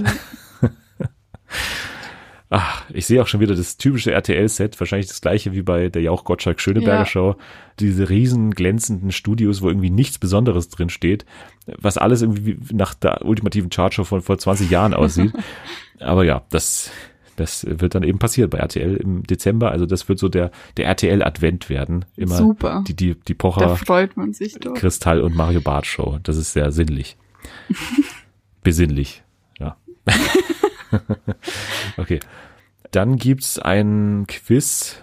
Ach, ich sehe auch schon wieder das typische RTL-Set, wahrscheinlich das gleiche wie bei der Jauch Gottschalk Schöneberger Ja. Show. Diese riesen glänzenden Studios, wo irgendwie nichts Besonderes drin steht, was alles irgendwie wie nach der ultimativen Chartshow von vor 20 Jahren aussieht. Aber ja, das, das wird dann eben passiert bei RTL im Dezember. Also das wird so der, der RTL-Advent werden. Immer Super. die, die, die Da Pocher, freut man sich doch. Kristall und Mario Barth Show. Das ist sehr sinnlich. Besinnlich, ja. okay. Dann gibt's ein Quiz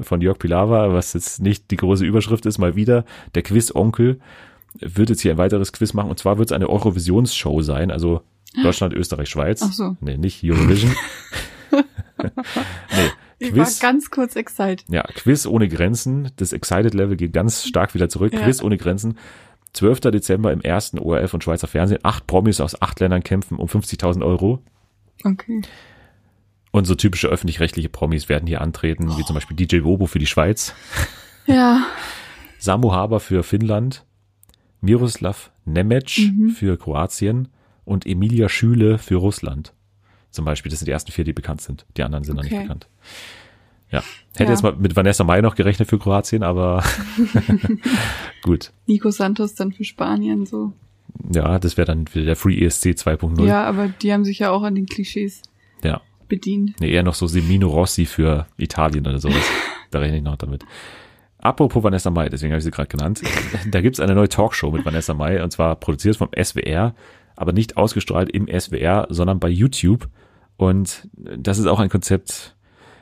von Jörg Pilawa, was jetzt nicht die große Überschrift ist, mal wieder. Der Quiz-Onkel wird jetzt hier ein weiteres Quiz machen. Und zwar wird es eine Eurovisionsshow sein, also Deutschland, Österreich, Schweiz. Ach so. Nee, nicht Eurovision. nee, Ich war Quiz. ganz kurz excited. Ja, Quiz ohne Grenzen. Das Excited Level geht ganz stark wieder zurück. Ja. Quiz ohne Grenzen. 12. Dezember im ersten ORF und Schweizer Fernsehen. Acht Promis aus acht Ländern kämpfen um 50.000 Euro. Okay. Und so typische öffentlich-rechtliche Promis werden hier antreten, wie zum Beispiel DJ Bobo für die Schweiz, Ja, Samu Haber für Finnland, Miroslav Nemec Mhm. für Kroatien und Emilia Schüle für Russland. Zum Beispiel, das sind die ersten vier, die bekannt sind. Die anderen sind noch nicht Okay. bekannt. Ja. Hätte Ja. jetzt mal mit Vanessa Mai noch gerechnet für Kroatien, aber gut. Nico Santos dann für Spanien so. Ja, das wäre dann wieder der Free ESC 2.0. Ja, aber die haben sich ja auch an den Klischees ja. bedient. Nee, eher noch so Semino Rossi für Italien oder sowas. da rechne ich noch damit. Apropos Vanessa Mai, deswegen habe ich sie gerade genannt. Da gibt's eine neue Talkshow mit Vanessa Mai und zwar produziert vom SWR, aber nicht ausgestrahlt im SWR, sondern bei YouTube. Und das ist auch ein Konzept,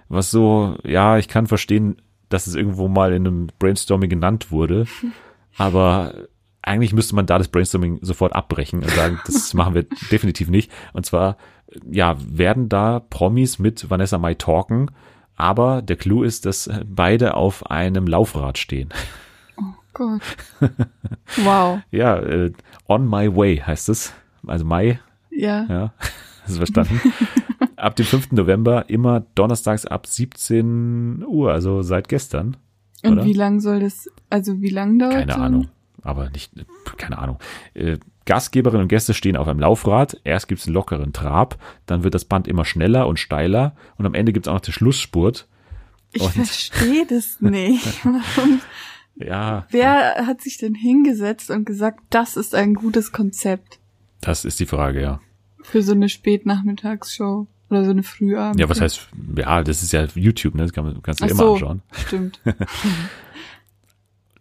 was so, ja, ich kann verstehen, dass es irgendwo mal in einem Brainstorming genannt wurde, aber eigentlich müsste man da das Brainstorming sofort abbrechen und sagen, das machen wir definitiv nicht. Und zwar, ja, werden da Promis mit Vanessa Mai talken, aber der Clou ist, dass beide auf einem Laufrad stehen. Gott. Wow. Ja, äh, On My Way heißt es. Also Mai, Ja. ja, hast du verstanden? ab dem 5. November immer donnerstags ab 17 Uhr, also seit gestern. Und oder? wie lang soll das, also wie lang dauert Keine so ein- Ahnung. Aber nicht, keine Ahnung. Äh, Gastgeberinnen und Gäste stehen auf einem Laufrad. Erst gibt's einen lockeren Trab, dann wird das Band immer schneller und steiler und am Ende gibt's auch noch den Schlussspurt. Ich Und- verstehe das nicht. Warum? Ja, Wer hat sich denn hingesetzt und gesagt, das ist ein gutes Konzept das ist die Frage, ja. für so eine Spätnachmittagsshow oder so eine Frühabend? Ja, was heißt, ja, das ist ja YouTube, ne? Das kann man, kannst du dir immer so, anschauen. stimmt.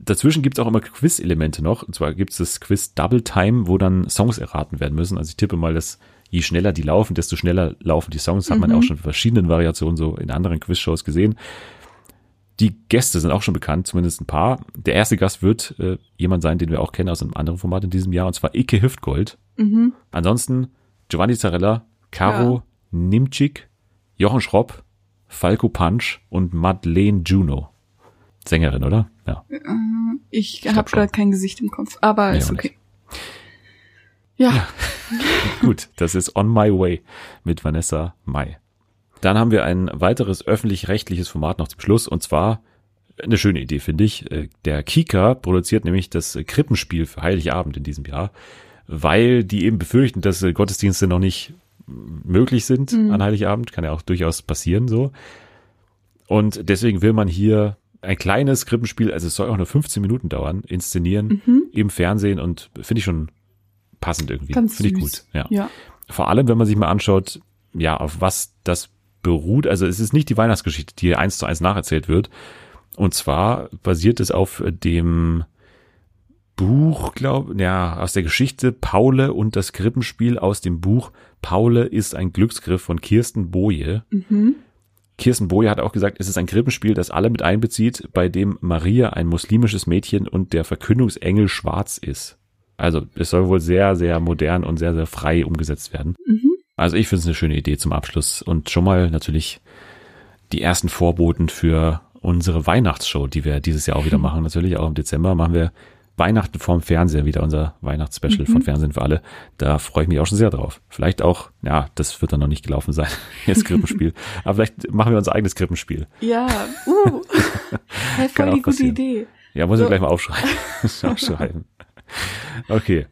Dazwischen gibt's auch immer Quiz-Elemente noch. Und zwar gibt's das Quiz Double Time, wo dann Songs erraten werden müssen. Also ich tippe mal, dass je schneller die laufen, desto schneller laufen die Songs. Hat man ja auch schon in verschiedenen Variationen so in anderen Quiz-Shows gesehen. Die Gäste sind auch schon bekannt, zumindest ein paar. Der erste Gast wird äh, jemand sein, den wir auch kennen aus einem anderen Format in diesem Jahr, und zwar Ike Hüftgold. Mhm. Ansonsten Giovanni Zarella, Caro Nimczyk, Jochen Schropp, Falco Punch und Madeleine Juno. Sängerin, oder? Ja. Ich glaub habe gerade kein Gesicht im Kopf, aber Nee, ist okay. Ja, Gut, das ist On My Way mit Vanessa Mai. Dann haben wir ein weiteres öffentlich-rechtliches Format noch zum Schluss und zwar eine schöne Idee, finde ich. Äh, Der Kika produziert nämlich das Krippenspiel für Heiligabend in diesem Jahr, weil die eben befürchten, dass äh, Gottesdienste noch nicht möglich sind an Heiligabend. Kann ja auch durchaus passieren so. Und deswegen will man hier ein kleines Krippenspiel, also es soll auch nur 15 Minuten dauern, inszenieren im Fernsehen und finde ich schon passend irgendwie. Ganz Finde ich gut. Ja. Ja. Vor allem, wenn man sich mal anschaut, ja, auf was das beruht. Also es ist nicht die Weihnachtsgeschichte, die hier eins zu eins nacherzählt wird. Und zwar basiert es auf dem Buch, glaube ja, aus der Geschichte Paule und das Krippenspiel aus dem Buch Paule ist ein Glücksgriff von Kirsten Boje. Kirsten Boje hat auch gesagt, es ist ein Krippenspiel, das alle mit einbezieht, bei dem Maria ein muslimisches Mädchen und der Verkündungsengel schwarz ist. Also es soll wohl sehr, sehr modern und sehr, sehr frei umgesetzt werden. Also ich finde es eine schöne Idee zum Abschluss und schon mal natürlich die ersten Vorboten für unsere Weihnachtsshow, die wir dieses Jahr auch wieder machen. Natürlich auch im Dezember machen wir Weihnachten vorm Fernseher wieder unser Weihnachtsspecial von Fernsehen für alle. Da freue ich mich auch schon sehr drauf. Vielleicht auch, ja, das wird dann noch nicht gelaufen sein, das Krippenspiel. Aber vielleicht machen wir unser eigenes Krippenspiel. Ja, uh. hey, voll die gute. Idee. Ja, muss ich So. gleich mal aufschreiben. aufschreiben. Okay.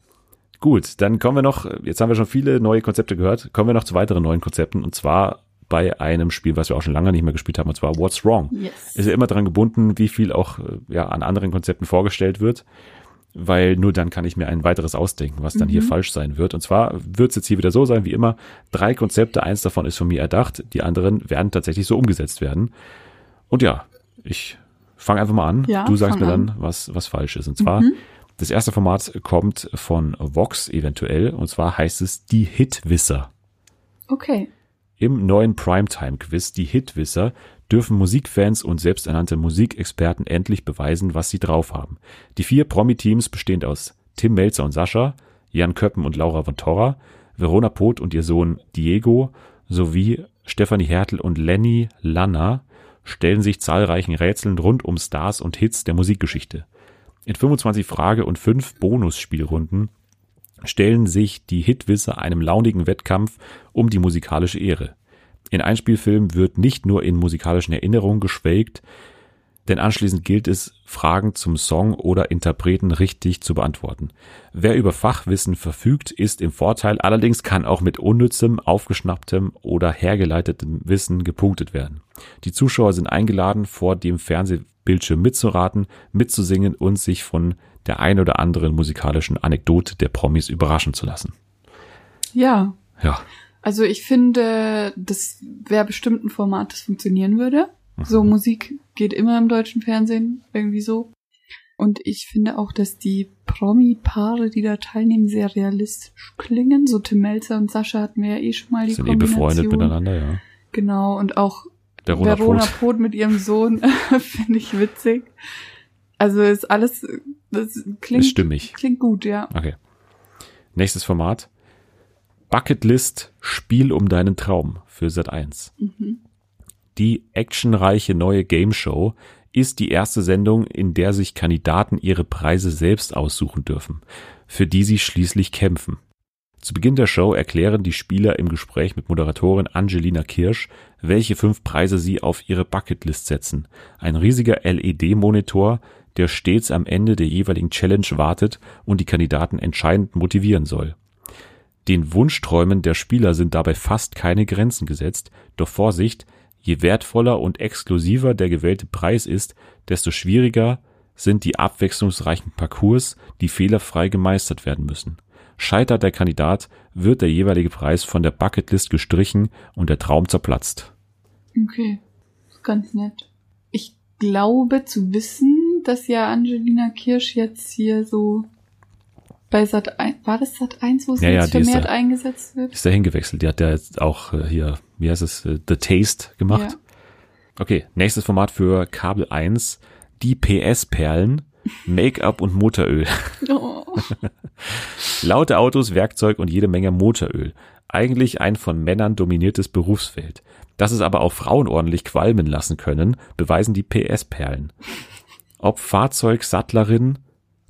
Gut, dann kommen wir noch, jetzt haben wir schon viele neue Konzepte gehört, kommen wir noch zu weiteren neuen Konzepten und zwar bei einem Spiel, was wir auch schon lange nicht mehr gespielt haben, und zwar What's Wrong. Yes. Ist ja immer daran gebunden, wie viel auch äh, ja, an anderen Konzepten vorgestellt wird, weil nur dann kann ich mir ein weiteres ausdenken, was dann hier falsch sein wird. Und zwar wird es jetzt hier wieder so sein, wie immer, drei Konzepte, eins davon ist von mir erdacht, die anderen werden tatsächlich so umgesetzt werden. Und ja, ich fange einfach mal an. Ja, du sagst mir an. dann, was, was falsch ist. Und zwar, das erste Format kommt von Vox eventuell, und zwar heißt es die Hitwisser. Okay. Im neuen Primetime-Quiz Die Hitwisser dürfen Musikfans und selbsternannte Musikexperten endlich beweisen, was sie drauf haben. Die vier Promi-Teams bestehend aus Tim Melzer und Sascha, Jan Köppen und Laura von Torra, Verona Poth und ihr Sohn Diego sowie Stefanie Hertel und Lenny Lanner stellen sich zahlreichen Rätseln rund um Stars und Hits der Musikgeschichte. In 25 Frage- und 5 Bonusspielrunden stellen sich die Hitwisser einem launigen Wettkampf um die musikalische Ehre. In Einspielfilmen wird nicht nur in musikalischen Erinnerungen geschwelgt, denn anschließend gilt es, Fragen zum Song oder Interpreten richtig zu beantworten. Wer über Fachwissen verfügt, ist im Vorteil, allerdings kann auch mit unnützem, aufgeschnapptem oder hergeleitetem Wissen gepunktet werden. Die Zuschauer sind eingeladen, vor dem Fernsehbildschirm mitzuraten, mitzusingen und sich von der ein oder anderen musikalischen Anekdote der Promis überraschen zu lassen. Ja. Ja, Also ich finde, das wäre bestimmt ein Format, das funktionieren würde. So Mhm. Musik geht immer im deutschen Fernsehen, irgendwie so. Und ich finde auch, dass die Promi-Paare, die da teilnehmen, sehr realistisch klingen. So Tim Melzer und Sascha hatten wir ja eh schon mal die sind eh Kombination. befreundet miteinander, ja. Genau, und auch Verona Verona. Poth mit ihrem Sohn finde ich witzig. Also ist alles, das klingt, stimmig. klingt gut, ja. Okay. Nächstes Format. Bucketlist Spiel um deinen Traum für Sat 1. Die actionreiche neue Game Show ist die erste Sendung, in der sich Kandidaten ihre Preise selbst aussuchen dürfen, für die sie schließlich kämpfen. Zu Beginn der Show erklären die Spieler im Gespräch mit Moderatorin Angelina Kirsch, welche fünf Preise sie auf ihre Bucketlist setzen. Ein riesiger LED-Monitor, der stets am Ende der jeweiligen Challenge wartet und die Kandidaten entscheidend motivieren soll. Den Wunschträumen der Spieler sind dabei fast keine Grenzen gesetzt, doch Vorsicht, je wertvoller und exklusiver der gewählte Preis ist, desto schwieriger sind die abwechslungsreichen Parcours, die fehlerfrei gemeistert werden müssen. Scheitert der Kandidat, wird der jeweilige Preis von der Bucketlist gestrichen und der Traum zerplatzt. Okay, ganz nett. Ich glaube zu wissen, dass ja Angelina Kirsch jetzt hier so bei Sat 1, war das Sat 1, wo sie Ja, ja, vermehrt da. eingesetzt wird? Ist da hingewechselt. Die hat ja jetzt auch äh, hier, wie heißt es, äh, The Taste gemacht. Ja. Okay, nächstes Format für Kabel 1. Die PS-Perlen, Make-up und Motoröl. Oh. Laute Autos, Werkzeug und jede Menge Motoröl. Eigentlich ein von Männern dominiertes Berufsfeld. Dass es aber auch Frauen ordentlich qualmen lassen können, beweisen die PS-Perlen. Ob Fahrzeugsattlerin,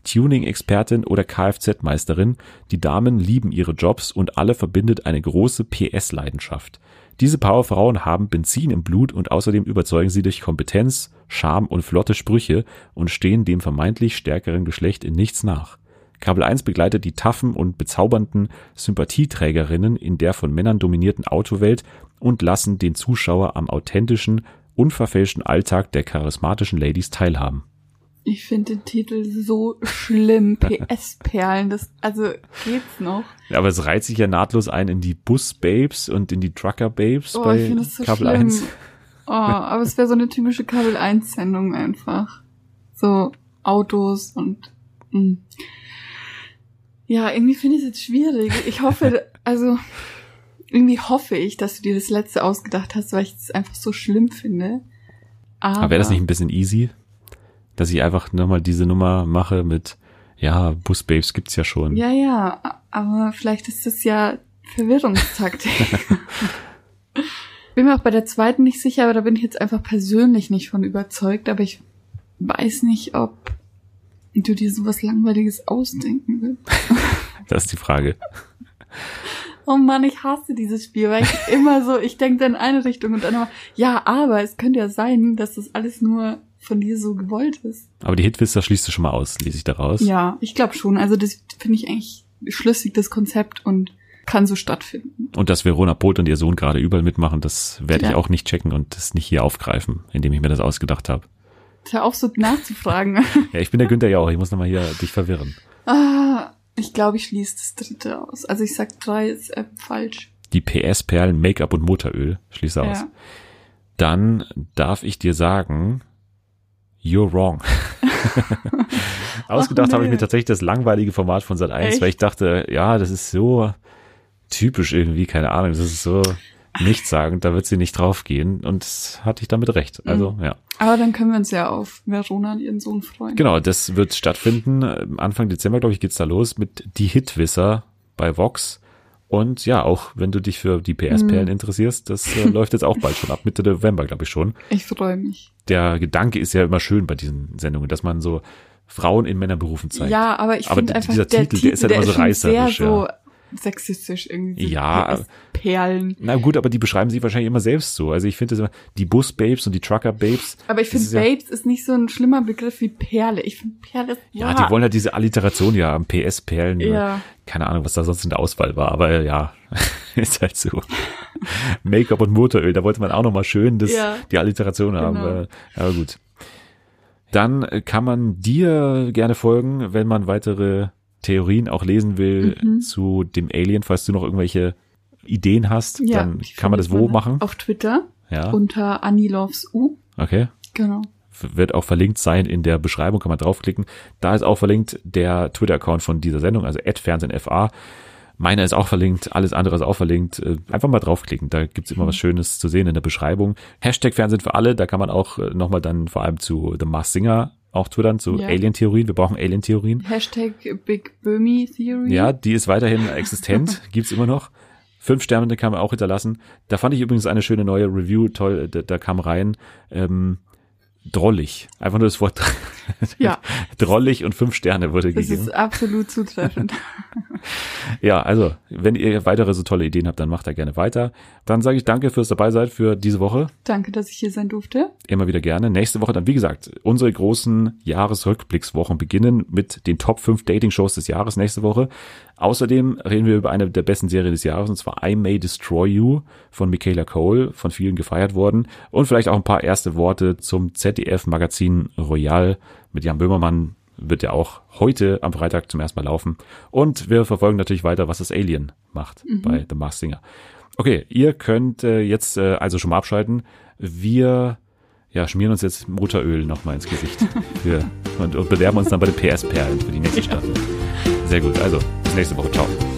Tuning-Expertin oder Kfz-Meisterin, die Damen lieben ihre Jobs und alle verbindet eine große PS-Leidenschaft. Diese Powerfrauen haben Benzin im Blut und außerdem überzeugen sie durch Kompetenz, Charme und flotte Sprüche und stehen dem vermeintlich stärkeren Geschlecht in nichts nach. Kabel 1 begleitet die taffen und bezaubernden Sympathieträgerinnen in der von Männern dominierten Autowelt und lassen den Zuschauer am authentischen, unverfälschten Alltag der charismatischen Ladies teilhaben. Ich finde den Titel so schlimm. PS-Perlen, das, also geht's noch. Ja, aber es reiht sich ja nahtlos ein in die Bus-Babes und in die Trucker-Babes Oh, bei ich das so Kabel schlimm. 1. Oh, aber es wäre so eine typische Kabel 1 Sendung einfach. So Autos und mh. ja, irgendwie finde ich es jetzt schwierig. Ich hoffe, also irgendwie hoffe ich, dass du dir das letzte ausgedacht hast, weil ich es einfach so schlimm finde. Aber, Aber wäre das nicht ein bisschen easy, dass ich einfach nochmal diese Nummer mache mit, ja, Bus-Babes gibt's ja schon. Ja, ja, aber vielleicht ist das ja Verwirrungstaktik. bin mir auch bei der zweiten nicht sicher, aber da bin ich jetzt einfach persönlich nicht von überzeugt. Aber ich weiß nicht, ob du dir sowas Langweiliges ausdenken willst. Das ist die Frage. Oh Mann, ich hasse dieses Spiel, weil ich immer so, ich denke dann in eine Richtung und dann immer, ja, aber es könnte ja sein, dass das alles nur von dir so gewollt ist. Aber die Hitwister schließt du schon mal aus, lese ich daraus. Ja, ich glaube schon. Also das finde ich eigentlich schlüssig, das Konzept und kann so stattfinden. Und dass Verona Poth und ihr Sohn gerade überall mitmachen, das werde ich Ja. auch nicht checken und das nicht hier aufgreifen, indem ich mir das ausgedacht habe. Hör auf so nachzufragen. Ja, ich bin der Günther Jauch, ich muss nochmal hier dich verwirren. ah, ich glaube, ich schließe das dritte aus. Also ich sag drei ist äh, falsch. Die PS-Perlen, Make-up und Motoröl, schließe aus. Ja. Dann darf ich dir sagen, you're wrong. Ausgedacht Ach, habe ich mir tatsächlich das langweilige Format von Sat 1, Echt? weil ich dachte, ja, das ist so typisch irgendwie, keine Ahnung, das ist so nichtssagend, da wird sie nicht draufgehen und das hatte ich damit recht. Also, Mhm. ja. Aber dann können wir uns ja auf Verona und ihren Sohn freuen. Genau, das wird stattfinden. Anfang Dezember, glaube ich, geht's da los mit Die Hitwisser bei Vox. Und ja, auch wenn du dich für die PS-Perlen Mhm. interessierst, das äh, läuft jetzt auch bald schon ab, Mitte November, glaube ich schon. Ich freue mich. Der Gedanke ist ja immer schön bei diesen Sendungen, dass man so Frauen in Männerberufen zeigt. Ja, aber ich finde einfach, dieser der Titel, der ist halt immer so reißerisch, sehr so sexistisch irgendwie. so Ja. Perlen. Na gut, aber die beschreiben sich wahrscheinlich immer selbst so. Also ich finde das immer, die Bus-Babes und die Trucker-Babes. Aber ich finde, ist ja- Babes ist nicht so ein schlimmer Begriff wie Perle. Ich finde Perle ist, Ja, die wollen halt diese Alliteration ja am PS-Perlen. Ja. Keine Ahnung, was da sonst in der Auswahl war, aber ja, ist halt so. Make-up und Motoröl, da wollte man auch nochmal schön das, Ja. die Alliteration haben. Genau. äh, Aber gut. Dann kann man dir gerne folgen, wenn man weitere Theorien auch lesen will Mhm. zu dem Alien, falls du noch irgendwelche Ideen hast, Ja, dann kann man das wo machen? Auf Twitter Ja, unter Anilovs U. okay. Genau. wird auch verlinkt sein in der Beschreibung, kann man draufklicken. Da ist auch verlinkt der Twitter-Account von dieser Sendung, also @fernsehenfa. Meiner ist auch verlinkt, alles andere ist auch verlinkt. Äh, Einfach mal draufklicken, da gibt's immer was Schönes zu sehen in der Beschreibung. Hashtag Fernsehen für alle, da kann man auch äh, nochmal dann vor allem zu The Mars Singer auch twittern, zu Ja. Alien-Theorien. Wir brauchen Alien-Theorien. Hashtag Big Böhmi Theory. Ja, die ist weiterhin existent, gibt's immer noch. Fünf Sterne kann man auch hinterlassen. Da fand ich übrigens eine schöne neue Review, toll, da, da kam rein, ähm, drollig. Einfach nur das Wort Ja, drollig und fünf Sterne wurde das gegeben. ist absolut zutreffend. Ja, also, wenn ihr weitere so tolle Ideen habt, dann macht da gerne weiter. Dann sage ich danke fürs dabei sein für diese Woche. Danke, dass ich hier sein durfte. Immer wieder gerne. Nächste Woche dann, wie gesagt, unsere großen Jahresrückblickswochen beginnen mit den Top 5 Dating-Shows des Jahres nächste Woche. Außerdem reden wir über eine der besten Serien des Jahres, und zwar I May Destroy You von Michaela Cole, von vielen gefeiert worden. Und vielleicht auch ein paar erste Worte zum ZDF-Magazin Royal mit Jan Böhmermann. Wird ja auch heute am Freitag zum ersten Mal laufen. Und wir verfolgen natürlich weiter, was das Alien macht bei The Masked Singer. Okay, ihr könnt äh, jetzt äh, also schon mal abschalten. Wir ja, schmieren uns jetzt Motoröl nochmal ins Gesicht für, und, und bewerben uns dann bei den PS-Perlen für die nächste Staffel. Sehr gut, also nächste Woche. Ciao.